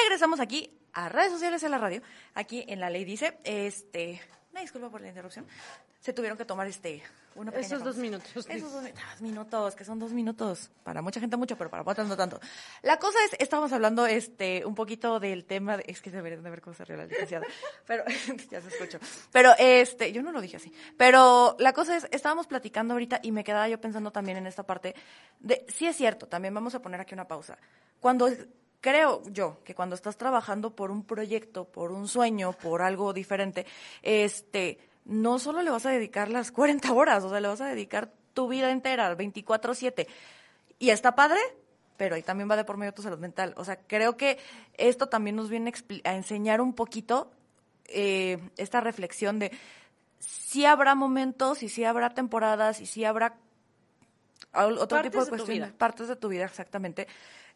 Regresamos aquí a redes sociales en la radio. Aquí en la ley dice, este, una disculpa por la interrupción. Se tuvieron que tomar este una Esos dos minutos. Esos dos, dos minutos, que son dos minutos. Para mucha gente mucho, pero para otras no tanto. La cosa es, estábamos hablando este un poquito del tema, de- es que deberían de ver cómo se ríe la licenciada, pero ya se escuchó. Pero este, yo no lo dije así. Pero la cosa es, estábamos platicando ahorita y me quedaba yo pensando también en esta parte de, sí es cierto, también vamos a poner aquí una pausa. Cuando creo yo que cuando estás trabajando por un proyecto, por un sueño, por algo diferente, este, no solo le vas a dedicar las 40 horas, o sea, le vas a dedicar tu vida entera, 24/7. Y está padre, pero ahí también va de por medio tu salud mental. O sea, creo que esto también nos viene a, enseñar un poquito eh, esta reflexión de si habrá momentos y si habrá temporadas y si habrá otro tipo de cuestiones, partes de tu vida exactamente,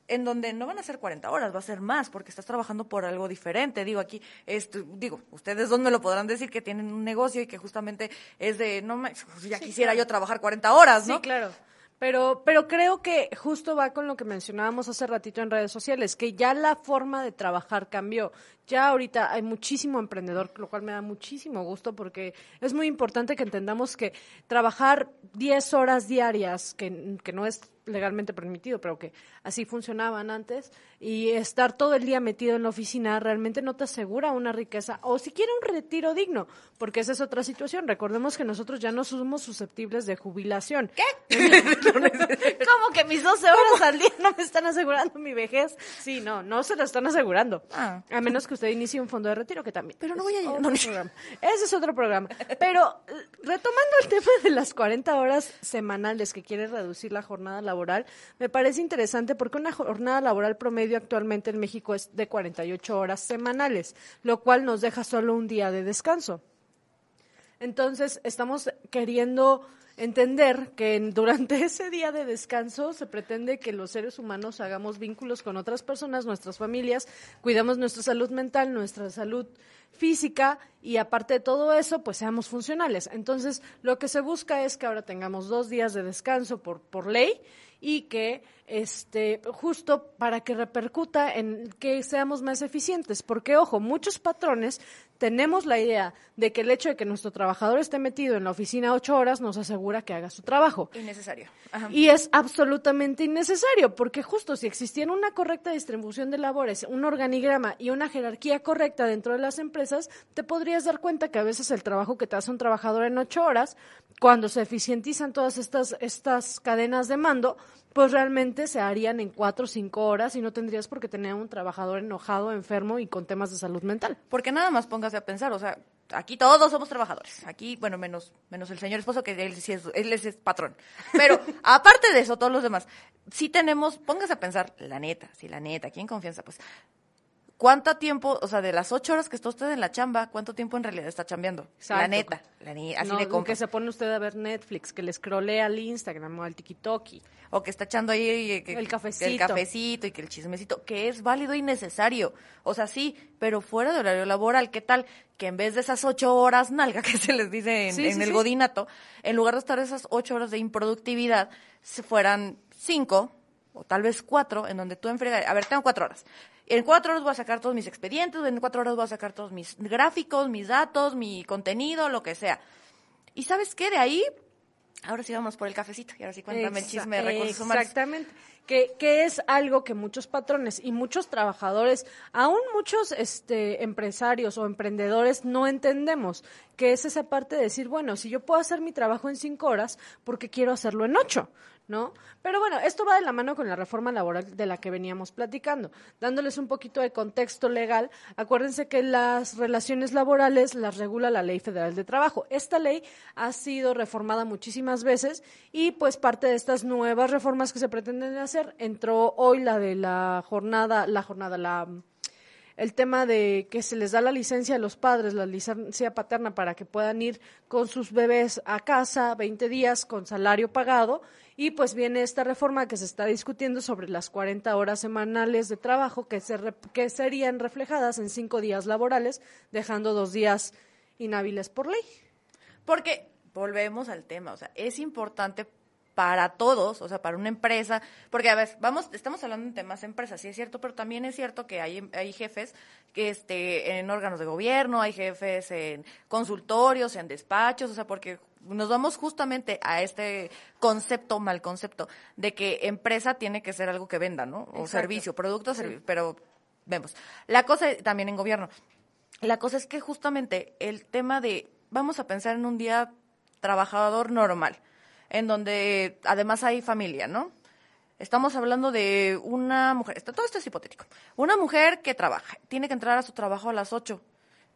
en donde no van a ser 40 horas, va a ser más, porque estás trabajando por algo diferente. Digo, aquí, esto, digo, ustedes dos me lo podrán decir que tienen un negocio y que justamente es de, no, ya quisiera yo trabajar 40 horas, ¿no? Sí, claro. Pero, pero creo que justo va con lo que mencionábamos hace ratito en redes sociales, que ya la forma de trabajar cambió. Ya ahorita hay muchísimo emprendedor, lo cual me da muchísimo gusto porque es muy importante que entendamos que trabajar 10 horas diarias, que, que no es legalmente permitido, pero que así funcionaban antes, y estar todo el día metido en la oficina realmente no te asegura una riqueza o siquiera un retiro digno, porque esa es otra situación. Recordemos que nosotros ya no somos susceptibles de jubilación. ¿Qué? ¿Cómo que mis 12 horas al día no me están asegurando mi vejez? Sí, no, no se lo están asegurando. Ah. A menos que usted inicie un fondo de retiro, que también. Pero no voy a llegar. Ese es otro programa. Pero retomando el tema de las 40 horas semanales que quiere reducir la jornada laboral, me parece interesante porque una jornada laboral promedio actualmente en México es de 48 horas semanales, lo cual nos deja solo un día de descanso. Entonces, estamos queriendo entender que durante ese día de descanso se pretende que los seres humanos hagamos vínculos con otras personas, nuestras familias, cuidamos nuestra salud mental, nuestra salud física y aparte de todo eso, pues seamos funcionales. Entonces, lo que se busca es que ahora tengamos dos días de descanso por, por ley y que este justo para que repercuta en que seamos más eficientes, porque ojo, muchos patrones tenemos la idea de que el hecho de que nuestro trabajador esté metido en la oficina ocho horas nos asegura que haga su trabajo. Innecesario. Y es absolutamente innecesario, porque justo si existiera una correcta distribución de labores, un organigrama y una jerarquía correcta dentro de las empresas, te podrías dar cuenta que a veces el trabajo que te hace un trabajador en ocho horas, cuando se eficientizan todas estas, estas cadenas de mando, pues realmente se harían en cuatro o cinco horas y no tendrías por qué tener un trabajador enojado, enfermo y con temas de salud mental. Porque nada más póngase a pensar, o sea, aquí todos somos trabajadores. Aquí, bueno, menos, menos el señor esposo, que él sí es, él es, patrón. Pero aparte de eso, todos los demás, sí tenemos, póngase a pensar, la neta, sí, la neta, aquí en confianza, pues, ¿Cuánto tiempo, o sea, de las ocho horas que está usted en la chamba, cuánto tiempo en realidad está chambeando? La neta, la así no, de que se pone usted a ver Netflix, que le scrollea al Instagram o al TikTok. O que está echando ahí eh, el cafecito. el cafecito y que el chismecito, que es válido y necesario. O sea, sí, pero fuera de horario laboral, ¿qué tal? Que en vez de esas ocho horas nalga que se les dice en, el godinato, en lugar de estar esas ocho horas de improductividad, se fueran cinco o tal vez cuatro, en donde tú enfregas, a ver, tengo cuatro horas. En cuatro horas voy a sacar todos mis expedientes, en cuatro horas voy a sacar todos mis gráficos, mis datos, mi contenido, lo que sea. ¿Y sabes qué? De ahí, ahora sí vamos por el cafecito, y ahora sí cuéntame el chisme de recursos humanos. Exactamente. Que, que, es algo que muchos patrones y muchos trabajadores, aún muchos este, empresarios o emprendedores no entendemos, que es esa parte de decir, bueno, si yo puedo hacer mi trabajo en cinco horas, ¿por qué quiero hacerlo en ocho? ¿No? Pero bueno, esto va de la mano con la reforma laboral de la que veníamos platicando. Dándoles un poquito de contexto legal, acuérdense que las relaciones laborales las regula la Ley Federal de Trabajo. Esta ley ha sido reformada muchísimas veces y pues parte de estas nuevas reformas que se pretenden hacer entró hoy la de la jornada, la jornada, la el tema de que se les da la licencia a los padres, la licencia paterna para que puedan ir con sus bebés a casa 20 días con salario pagado y pues viene esta reforma que se está discutiendo sobre las 40 horas semanales de trabajo que, se que serían reflejadas en cinco días laborales, dejando dos días inhábiles por ley. Porque volvemos al tema, o sea, es importante para todos, o sea, para una empresa, porque a ver, vamos, estamos hablando de temas de empresas, sí es cierto, pero también es cierto que hay, hay jefes que este, en órganos de gobierno, hay jefes en consultorios, en despachos, o sea, porque nos vamos justamente a este concepto, mal concepto, de que empresa tiene que ser algo que venda, ¿no? O servicio, producto, servicio, pero vemos. La cosa también en gobierno, la cosa es que justamente el tema de, vamos a pensar en un día trabajador normal, en donde además hay familia, ¿no? Estamos hablando de una mujer, todo esto es hipotético, una mujer que trabaja, tiene que entrar a su trabajo a las 8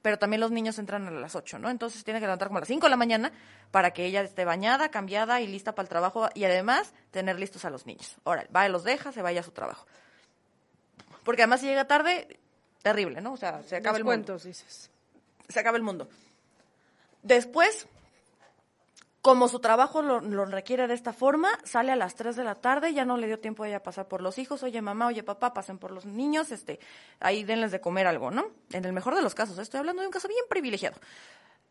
pero también los niños entran a las 8, ¿no? Entonces tiene que levantar como a las 5 de la mañana para que ella esté bañada, cambiada y lista para el trabajo y además tener listos a los niños. Ahora, va y los deja, se vaya a su trabajo. Porque además si llega tarde, terrible, ¿no? O sea, se acaba el mundo. Dices. Se acaba el mundo. Después, como su trabajo lo, lo requiere de esta forma, sale a las 3 de la tarde, ya no le dio tiempo a ella pasar por los hijos, oye mamá, oye papá, pasen por los niños, este, ahí denles de comer algo, ¿no? En el mejor de los casos, estoy hablando de un caso bien privilegiado.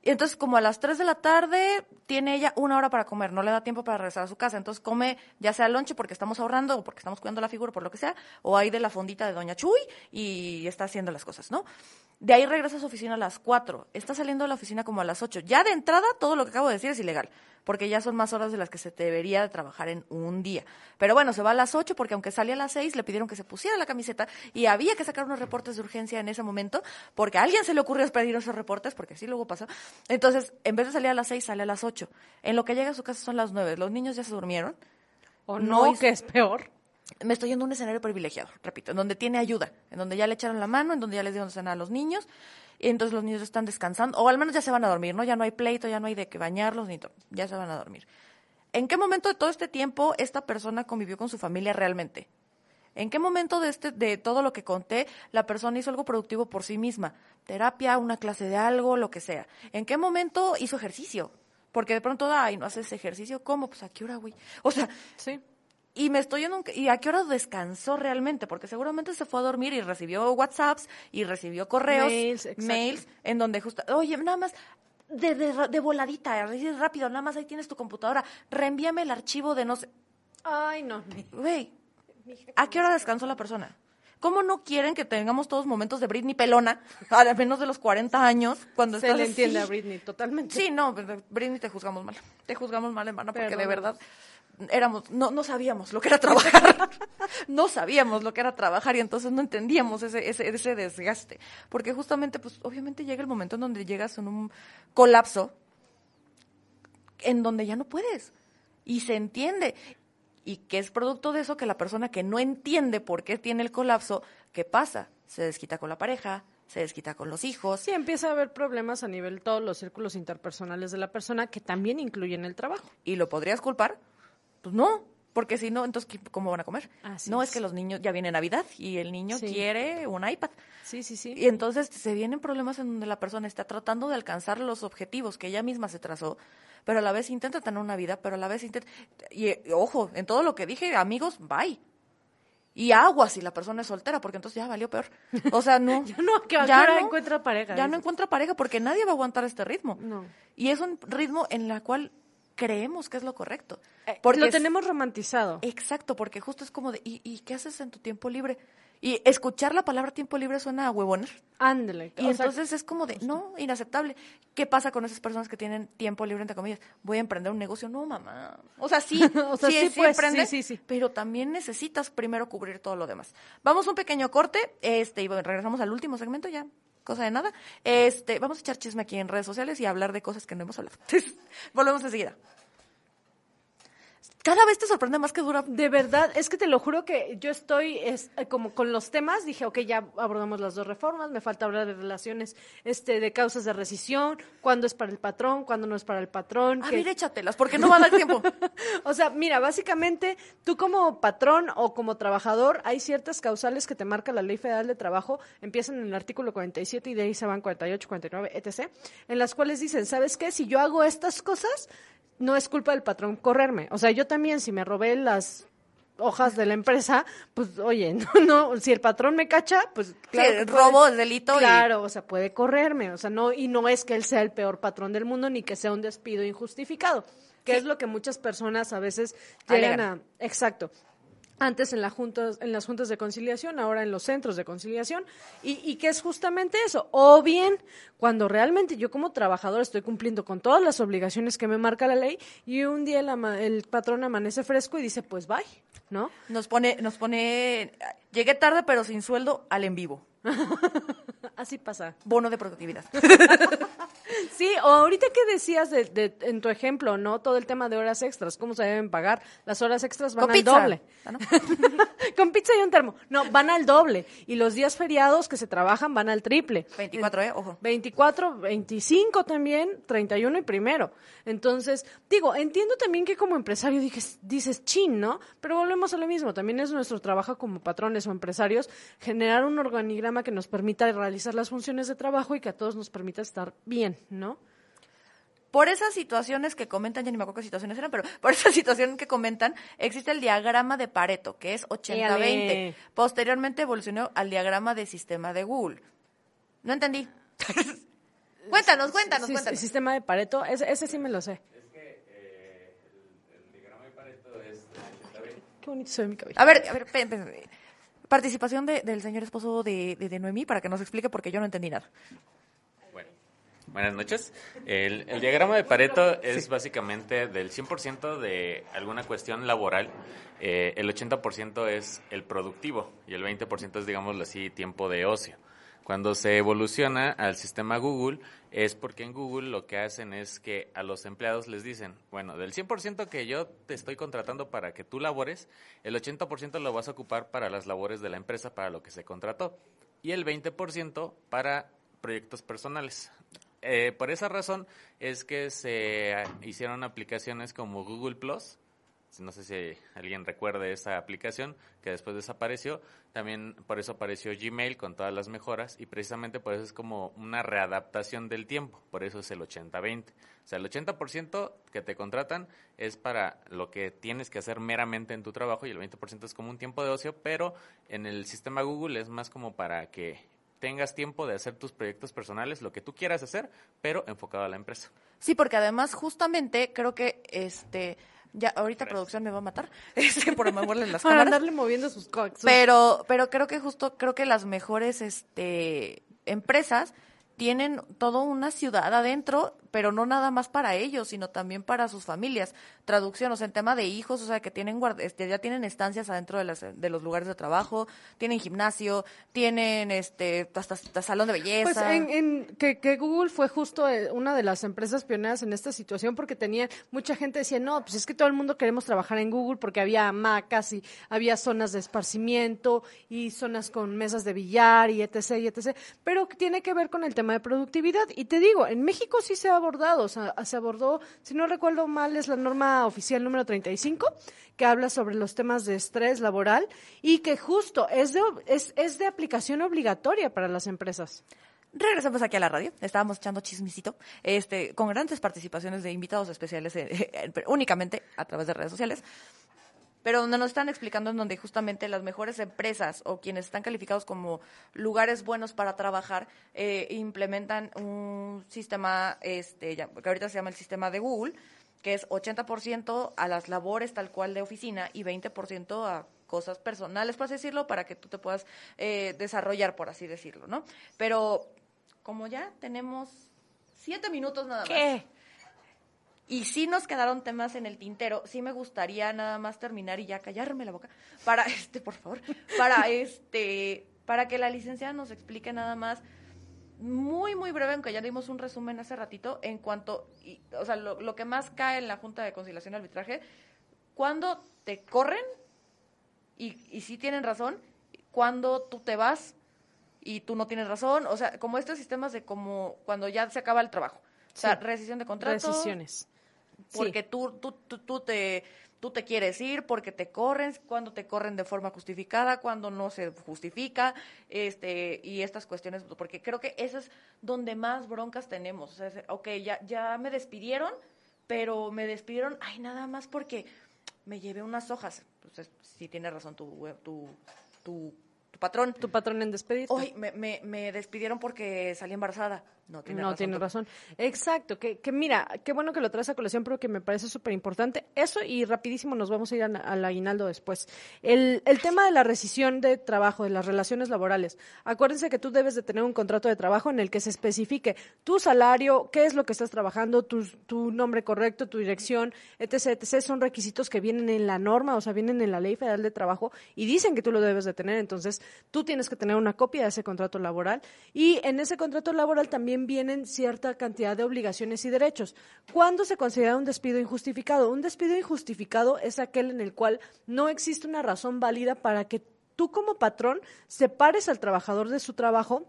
Y entonces, como a las 3 de la tarde, tiene ella una hora para comer, no le da tiempo para regresar a su casa. Entonces, come ya sea lonche porque estamos ahorrando o porque estamos cuidando la figura, por lo que sea, o ahí de la fondita de Doña Chuy y está haciendo las cosas, ¿no? De ahí regresa a su oficina a las 4. Está saliendo de la oficina como a las 8. Ya de entrada, todo lo que acabo de decir es ilegal, porque ya son más horas de las que se debería de trabajar en un día. Pero bueno, se va a las 8 porque aunque salía a las 6, le pidieron que se pusiera la camiseta y había que sacar unos reportes de urgencia en ese momento, porque a alguien se le ocurrió pedir esos reportes, porque así luego pasa. Entonces, en vez de salir a las 6, sale a las 8. En lo que llega a su casa son las 9. Los niños ya se durmieron. O No no, que es peor. me estoy yendo a un escenario privilegiado, repito, en donde tiene ayuda, en donde ya le echaron la mano, en donde ya les dieron cenar a los niños, y entonces los niños están descansando, o al menos ya se van a dormir, ¿no? Ya no hay pleito, ya no hay de que bañarlos, ni ya se van a dormir. ¿En qué momento de todo este tiempo esta persona convivió con su familia realmente? ¿En qué momento de este, de todo lo que conté, la persona hizo algo productivo por sí misma? Terapia, una clase de algo, lo que sea. ¿En qué momento hizo ejercicio? Porque de pronto, ay, no haces ejercicio, ¿cómo? Pues a qué hora, güey. O sea, Sí. Y me estoy en un... ¿Y a qué hora descansó realmente? Porque seguramente se fue a dormir y recibió WhatsApps y recibió correos, Mails, en donde justo... Oye, nada más, de, de, de voladita, así rápido, nada más ahí tienes tu computadora, reenvíame el archivo de no sé... Ay, no. Güey, ¿a qué hora descansó la persona? ¿Cómo no quieren que tengamos todos momentos de Britney pelona, a menos de los 40 años, cuando Se estás le entiende así? a Britney, totalmente. Sí, no, Britney, te juzgamos mal. Te juzgamos mal, hermana, porque de verdad éramos, no, no sabíamos lo que era trabajar. no sabíamos lo que era trabajar y entonces no entendíamos ese, ese, ese desgaste. Porque justamente, pues, obviamente llega el momento en donde llegas en un colapso en donde ya no puedes. Y se entiende. Y que es producto de eso que la persona que no entiende por qué tiene el colapso, ¿qué pasa? Se desquita con la pareja, se desquita con los hijos, Sí, empieza a haber problemas a nivel todos los círculos interpersonales de la persona que también incluyen el trabajo. ¿Y lo podrías culpar? Pues no, porque si no, entonces ¿qué- ¿cómo van a comer? Así no, es es. que los niños, ya viene Navidad y el niño Sí. quiere un iPad. Sí, sí, sí. Y entonces se vienen problemas en donde la persona está tratando de alcanzar los objetivos que ella misma se trazó, pero a la vez intenta tener una vida, pero a la vez intenta... Y eh, ojo, en todo lo que dije, amigos, bye. Y agua si la persona es soltera, porque entonces ya valió peor. O sea, no. Ya no, que ya no. encuentra pareja. Ya no encuentra pareja porque nadie va a aguantar este ritmo. No. Y es un ritmo en el cual creemos que es lo correcto. Eh, Porque lo es- tenemos romantizado. Exacto, porque justo es como de, ¿y, ¿y qué haces en tu tiempo libre? Y escuchar la palabra tiempo libre suena a huevoner. Ándale. Y sea, entonces es como de, no, inaceptable. ¿Qué pasa con esas personas que tienen tiempo libre, entre comillas? Voy a emprender un negocio. No, mamá. O sea, sí, O sea, sí, pues, emprendes, sí, sí, sí. pero también necesitas primero cubrir todo lo demás. Vamos a un pequeño corte, este, y bueno, regresamos al último segmento ya. Cosa de nada. Este, vamos a echar chisme aquí en redes sociales y hablar de cosas que no hemos hablado. Volvemos enseguida. Cada vez te sorprende más que dura De verdad, es que te lo juro que yo estoy es, eh, como con los temas, dije, ok, ya abordamos las dos reformas, me falta hablar de relaciones, este, de causas de rescisión, cuándo es para el patrón, cuándo no es para el patrón. A que- ver, échatelas, porque no va a dar tiempo. O sea, mira, básicamente tú como patrón o como trabajador, hay ciertas causales que te marca la Ley Federal de Trabajo, empiezan en el artículo 47 y de ahí se van 48, 49, etc., en las cuales dicen, ¿sabes qué? Si yo hago estas cosas, no es culpa del patrón correrme. O sea, yo también, si me robé las hojas de la empresa, pues oye, no, no si el patrón me cacha, pues claro. Sí, robo, delito y- Claro, o sea, puede correrme, o sea, no y no es que él sea el peor patrón del mundo ni que sea un despido injustificado, que Sí. es lo que muchas personas a veces llegan Alegan. a exacto. Antes en, la juntas, en las juntas de conciliación, ahora en los centros de conciliación, y, y que es justamente eso. O bien, cuando realmente yo como trabajador estoy cumpliendo con todas las obligaciones que me marca la ley, y un día el, ama- el patrón amanece fresco y dice, pues bye, ¿no? Nos pone, nos pone, llegué tarde pero sin sueldo al en vivo. Así pasa. Bono de productividad. Sí, o ahorita que decías de, de- en tu ejemplo, ¿no? Todo el tema de horas extras, cómo se deben pagar. Las horas extras van Con al pizza. doble. Ah, ¿no? Con pizza y un termo. No, van al doble. Y los días feriados que se trabajan van al triple. 24, ¿eh? Ojo. 24, 25 también, 31 y primero. Entonces, digo, entiendo también que como empresario dices, dices chin, ¿no? Pero volvemos a lo mismo. También es nuestro trabajo como patrones o empresarios generar un organigrama que nos permita realizar las funciones de trabajo y que a todos nos permita estar bien, ¿no? Por esas situaciones que comentan, ya ni me acuerdo qué situaciones eran, pero por esa situación que comentan, existe el diagrama de Pareto, que es 80-20. Éale. Posteriormente evolucionó al diagrama de sistema de Google. No entendí. cuéntanos, cuéntanos, Sí, cuéntanos. El sistema de Pareto, ese, ese sí me lo sé. Qué bonito se ve mi cabello. A ver, a ver, participación de- del señor esposo de, de, de Noemí para que nos explique porque yo no entendí nada. Buenas noches. El, el diagrama de Pareto es básicamente del 100% de alguna cuestión laboral, eh, el 80% es el productivo y el 20% es, digámoslo así, tiempo de ocio. Cuando se evoluciona al sistema Google es porque en Google lo que hacen es que a los empleados les dicen, bueno, del 100% que yo te estoy contratando para que tú labores, el 80% lo vas a ocupar para las labores de la empresa para lo que se contrató y el 20% para proyectos personales. Eh, por esa razón es que se hicieron aplicaciones como Google Plus. No sé si alguien recuerde esa aplicación que después desapareció. También por eso apareció Gmail con todas las mejoras y precisamente por eso es como una readaptación del tiempo. Por eso es el 80-20. O sea, el 80% que te contratan es para lo que tienes que hacer meramente en tu trabajo y el 20% es como un tiempo de ocio, pero en el sistema Google es más como para que tengas tiempo de hacer tus proyectos personales, lo que tú quieras hacer, pero enfocado a la empresa. Sí, porque además justamente creo que este ya ahorita Gracias. producción me va a matar este por moverle las Para cámaras. andarle moviendo sus cosas. Pero, pero creo que justo, creo que las mejores este, empresas tienen toda una ciudad adentro, pero no nada más para ellos, sino también para sus familias. Traducción, o sea, en tema de hijos, o sea, que tienen este, ya tienen estancias adentro de, las, de los lugares de trabajo, tienen gimnasio, tienen este hasta, hasta salón de belleza. Pues en, en- que, que Google fue justo eh, una de las empresas pioneras en esta situación porque tenía mucha gente decía, no, pues es que todo el mundo queremos trabajar en Google porque había hamacas y había zonas de esparcimiento y zonas con mesas de billar y etc. y etc. Pero tiene que ver con el tema de productividad. Y te digo, en México sí se ha abordado, se abordó, si no recuerdo mal, es la norma oficial número 35 que habla sobre los temas de estrés laboral y que justo es de, es, es de aplicación obligatoria para las empresas. Regresamos aquí a la radio. Estábamos echando chismecito, este, con grandes participaciones de invitados especiales, eh, eh, únicamente a través de redes sociales. Pero donde nos están explicando en donde justamente las mejores empresas o quienes están calificados como lugares buenos para trabajar eh, implementan un sistema, este, ya- que ahorita se llama el sistema de Google, que es 80% a las labores tal cual de oficina y 20% a cosas personales, por así decirlo, para que tú te puedas eh, desarrollar, por así decirlo, ¿no? Pero como ya tenemos siete minutos nada más. Y sí nos quedaron temas en el tintero. Sí me gustaría nada más terminar y ya callarme la boca. Para este, por favor. Para este. Para que la licenciada nos explique nada más. Muy, muy breve, aunque ya dimos un resumen hace ratito, en cuanto. y- o sea, lo, lo que más cae en la Junta de Conciliación y Arbitraje. Cuando te corren, y, y sí tienen razón, cuando tú te vas y tú no tienes razón. O sea, como estos sistemas de como cuando ya se acaba el trabajo. O sea, Sí. rescisión de contrato Decisiones. Sí. porque tú, tú, tú, tú te tú te quieres ir porque te corren, cuando te corren de forma justificada, cuando no se justifica, este, y estas cuestiones, porque creo que eso es donde más broncas tenemos. O sea, ok, ya, ya me despidieron, pero me despidieron, ay, nada más porque me llevé unas hojas. Entonces, sí tiene razón tu, tu, tu, tu patrón. Tu patrón en despedirte. Hoy me, me, me despidieron porque salí embarazada. No tiene no razón. tiene razón. Exacto, que, que mira, qué bueno que lo traes a colación, pero que me parece súper importante. Eso y rapidísimo nos vamos a ir al aguinaldo después. El, el tema de la rescisión de trabajo, de las relaciones laborales. Acuérdense que tú debes de tener un contrato de trabajo en el que se especifique tu salario, qué es lo que estás trabajando, tu, tu nombre correcto, tu dirección, etc, etc. Son requisitos que vienen en la norma, o sea, vienen en la Ley Federal de Trabajo y dicen que tú lo debes de tener. Entonces, tú tienes que tener una copia de ese contrato laboral y en ese contrato laboral también vienen cierta cantidad de obligaciones y derechos. ¿Cuándo se considera un despido injustificado? Un despido injustificado es aquel en el cual no existe una razón válida para que tú como patrón separes al trabajador de su trabajo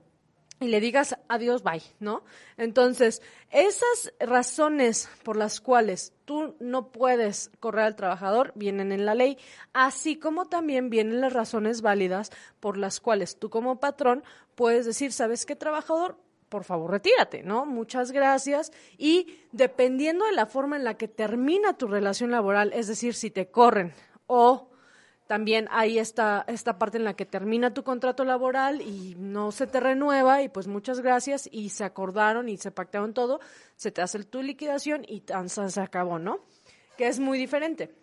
y le digas adiós, bye, ¿no? Entonces, esas razones por las cuales tú no puedes correr al trabajador vienen en la ley, así como también vienen las razones válidas por las cuales tú como patrón puedes decir, ¿sabes qué, trabajador? Por favor, retírate, ¿no? Muchas gracias. Y dependiendo de la forma en la que termina tu relación laboral, es decir, si te corren o también hay esta, esta parte en la que termina tu contrato laboral y no se te renueva y pues muchas gracias y se acordaron y se pactaron todo, se te hace tu liquidación y tan, se acabó, ¿no? Que es muy diferente.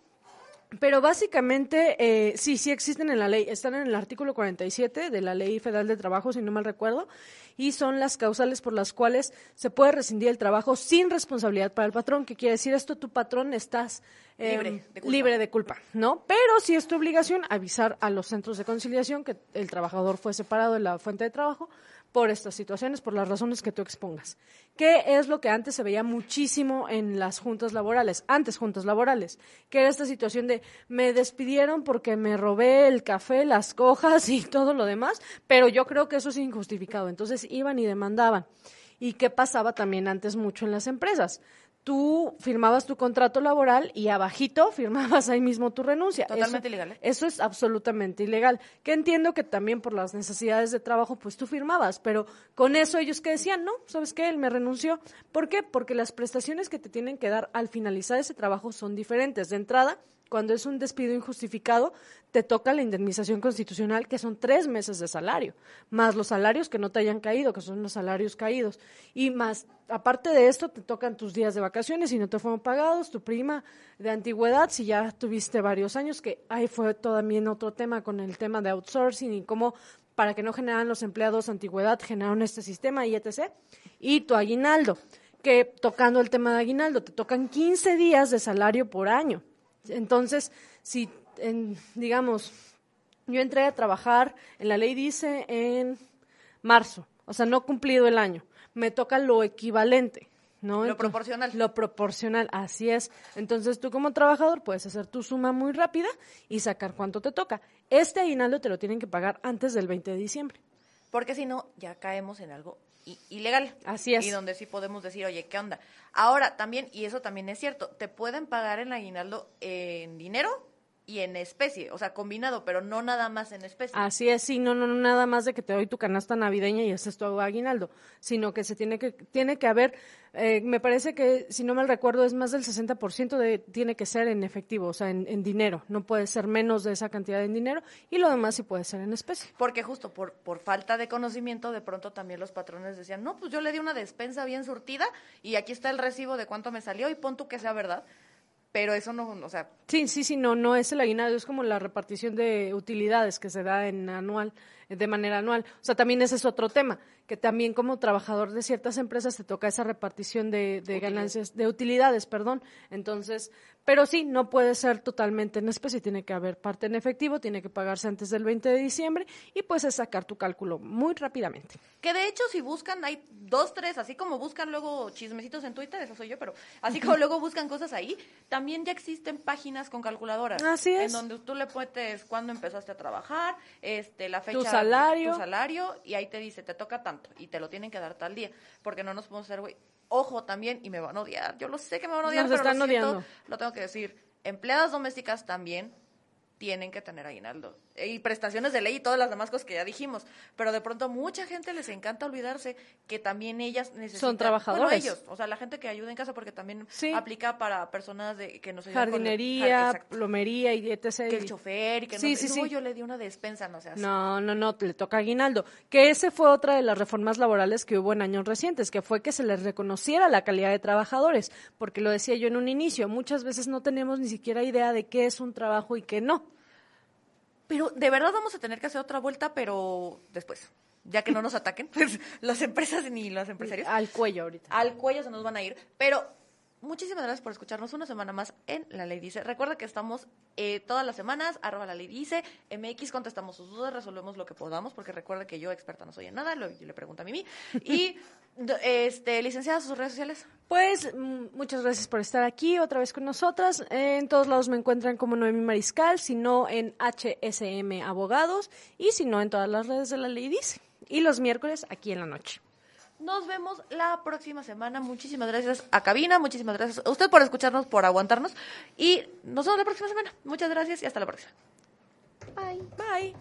Pero básicamente, eh, sí, sí existen en la ley. Están en el artículo 47 de la Ley Federal de Trabajo, si no mal recuerdo, y son las causales por las cuales se puede rescindir el trabajo sin responsabilidad para el patrón. ¿Qué quiere decir esto? Tu patrón estás libre, de culpa. libre de culpa, ¿no? Pero sí es tu obligación avisar a los centros de conciliación que el trabajador fue separado de la fuente de trabajo por estas situaciones, por las razones que tú expongas. ¿Qué es lo que antes se veía muchísimo en las juntas laborales, antes juntas laborales? Que era esta situación de me despidieron porque me robé el café, las cojas y todo lo demás, pero yo creo que eso es injustificado. Entonces iban y demandaban. ¿Y qué pasaba también antes mucho en las empresas? Tú firmabas tu contrato laboral y abajito firmabas ahí mismo tu renuncia. Totalmente ilegal. ¿eh? Eso es absolutamente ilegal. Que entiendo que también por las necesidades de trabajo, pues tú firmabas, pero con eso ellos que decían, no, ¿sabes qué? Él me renunció. ¿Por qué? Porque las prestaciones que te tienen que dar al finalizar ese trabajo son diferentes. De entrada, cuando es un despido injustificado, te toca la indemnización constitucional, que son tres meses de salario, más los salarios que no te hayan caído, que son los salarios caídos. Y más, aparte de esto, te tocan tus días de vacaciones si no te fueron pagados, tu prima de antigüedad, si ya tuviste varios años, que ahí fue también otro tema con el tema de outsourcing y cómo para que no generaran los empleados antigüedad, generaron este sistema y etc. Y tu aguinaldo, que tocando el tema de aguinaldo, te tocan 15 días de salario por año. Entonces, si, digamos, yo entré a trabajar, en la ley dice en marzo, o sea, no cumplido el año, me toca lo equivalente. ¿no? Lo proporcional. Lo proporcional, así es. Entonces tú como trabajador puedes hacer tu suma muy rápida y sacar cuánto te toca. Este aguinaldo te lo tienen que pagar antes del 20 de diciembre. Porque si no, ya caemos en algo ilegal. Así es. Y donde sí podemos decir, oye, ¿qué onda? Ahora, también, y eso también es cierto, te pueden pagar el aguinaldo en dinero y en especie, o sea, combinado, pero no nada más en especie. Así es, sí, no, no, no nada más de que te doy tu canasta navideña y ese es tu aguinaldo, sino que se tiene que, tiene que haber, eh, me parece que, si no mal recuerdo, es más del 60% de, tiene que ser en efectivo, o sea, en, en, dinero, no puede ser menos de esa cantidad en dinero y lo demás sí puede ser en especie. Porque justo por, por falta de conocimiento, de pronto también los patrones decían, no, pues yo le di una despensa bien surtida y aquí está el recibo de cuánto me salió y pon tú que sea verdad pero eso no, o sea... Sí, sí, sí, no, no es el aguinaldo, es como la repartición de utilidades que se da en anual, de manera anual. O sea, también ese es otro tema, que también como trabajador de ciertas empresas te toca esa repartición de, de ganancias, de utilidades, perdón. Entonces, pero sí, no puede ser totalmente en especie, tiene que haber parte en efectivo, tiene que pagarse antes del 20 de diciembre y puedes sacar tu cálculo muy rápidamente. Que de hecho, si buscan, hay dos, tres, así como buscan luego chismecitos en Twitter, eso soy yo, pero así como luego buscan cosas ahí, también ya existen páginas con calculadoras. Así es. En donde tú le puedes cuándo empezaste a trabajar, este, la fecha. Tu salario. Tu salario, y ahí te dice, te toca tanto, y te lo tienen que dar tal día, porque no nos podemos hacer, güey, ojo también, y me van a odiar, yo lo sé que me van a odiar, pero están lo, odiando. lo tengo que decir, empleadas domésticas también tienen que tener aguinaldo. Y prestaciones de ley y todas las demás cosas que ya dijimos. Pero de pronto mucha gente les encanta olvidarse que también ellas necesitan... Son trabajadores. Bueno, ellos, o sea, la gente que ayuda en casa porque también aplica para personas de, que nos ayudan Jardinería, con el, plomería y etc. Que el chofer y que sí, no... Sí, sí. yo le di una despensa, no sé. No, no, no, le toca aguinaldo. Que ese fue otra de las reformas laborales que hubo en años recientes, que fue que se les reconociera la calidad de trabajadores. Porque lo decía yo en un inicio, muchas veces no tenemos ni siquiera idea de qué es un trabajo y qué no. Pero de verdad vamos a tener que hacer otra vuelta, pero después. Ya que no nos ataquen, pues las empresas ni los empresarios. Al cuello ahorita. Al cuello se nos van a ir. Pero muchísimas gracias por escucharnos una semana más en La Ley Dice. Recuerda que estamos eh, todas las semanas, arroba La Ley Dice, MX, contestamos sus dudas, resolvemos lo que podamos, porque recuerda que yo experta no soy en nada, lo, yo le pregunto a Mimi. Y, este, licenciada, sus redes sociales. Pues muchas gracias por estar aquí otra vez con nosotras. En todos lados me encuentran como Noemi Mariscal, si no en HSM Abogados y si no en todas las redes de la ley dice. Y los miércoles aquí en la noche. Nos vemos la próxima semana. Muchísimas gracias a Cabina, muchísimas gracias a usted por escucharnos, por aguantarnos. Y nos vemos la próxima semana. Muchas gracias y hasta la próxima. Bye. Bye.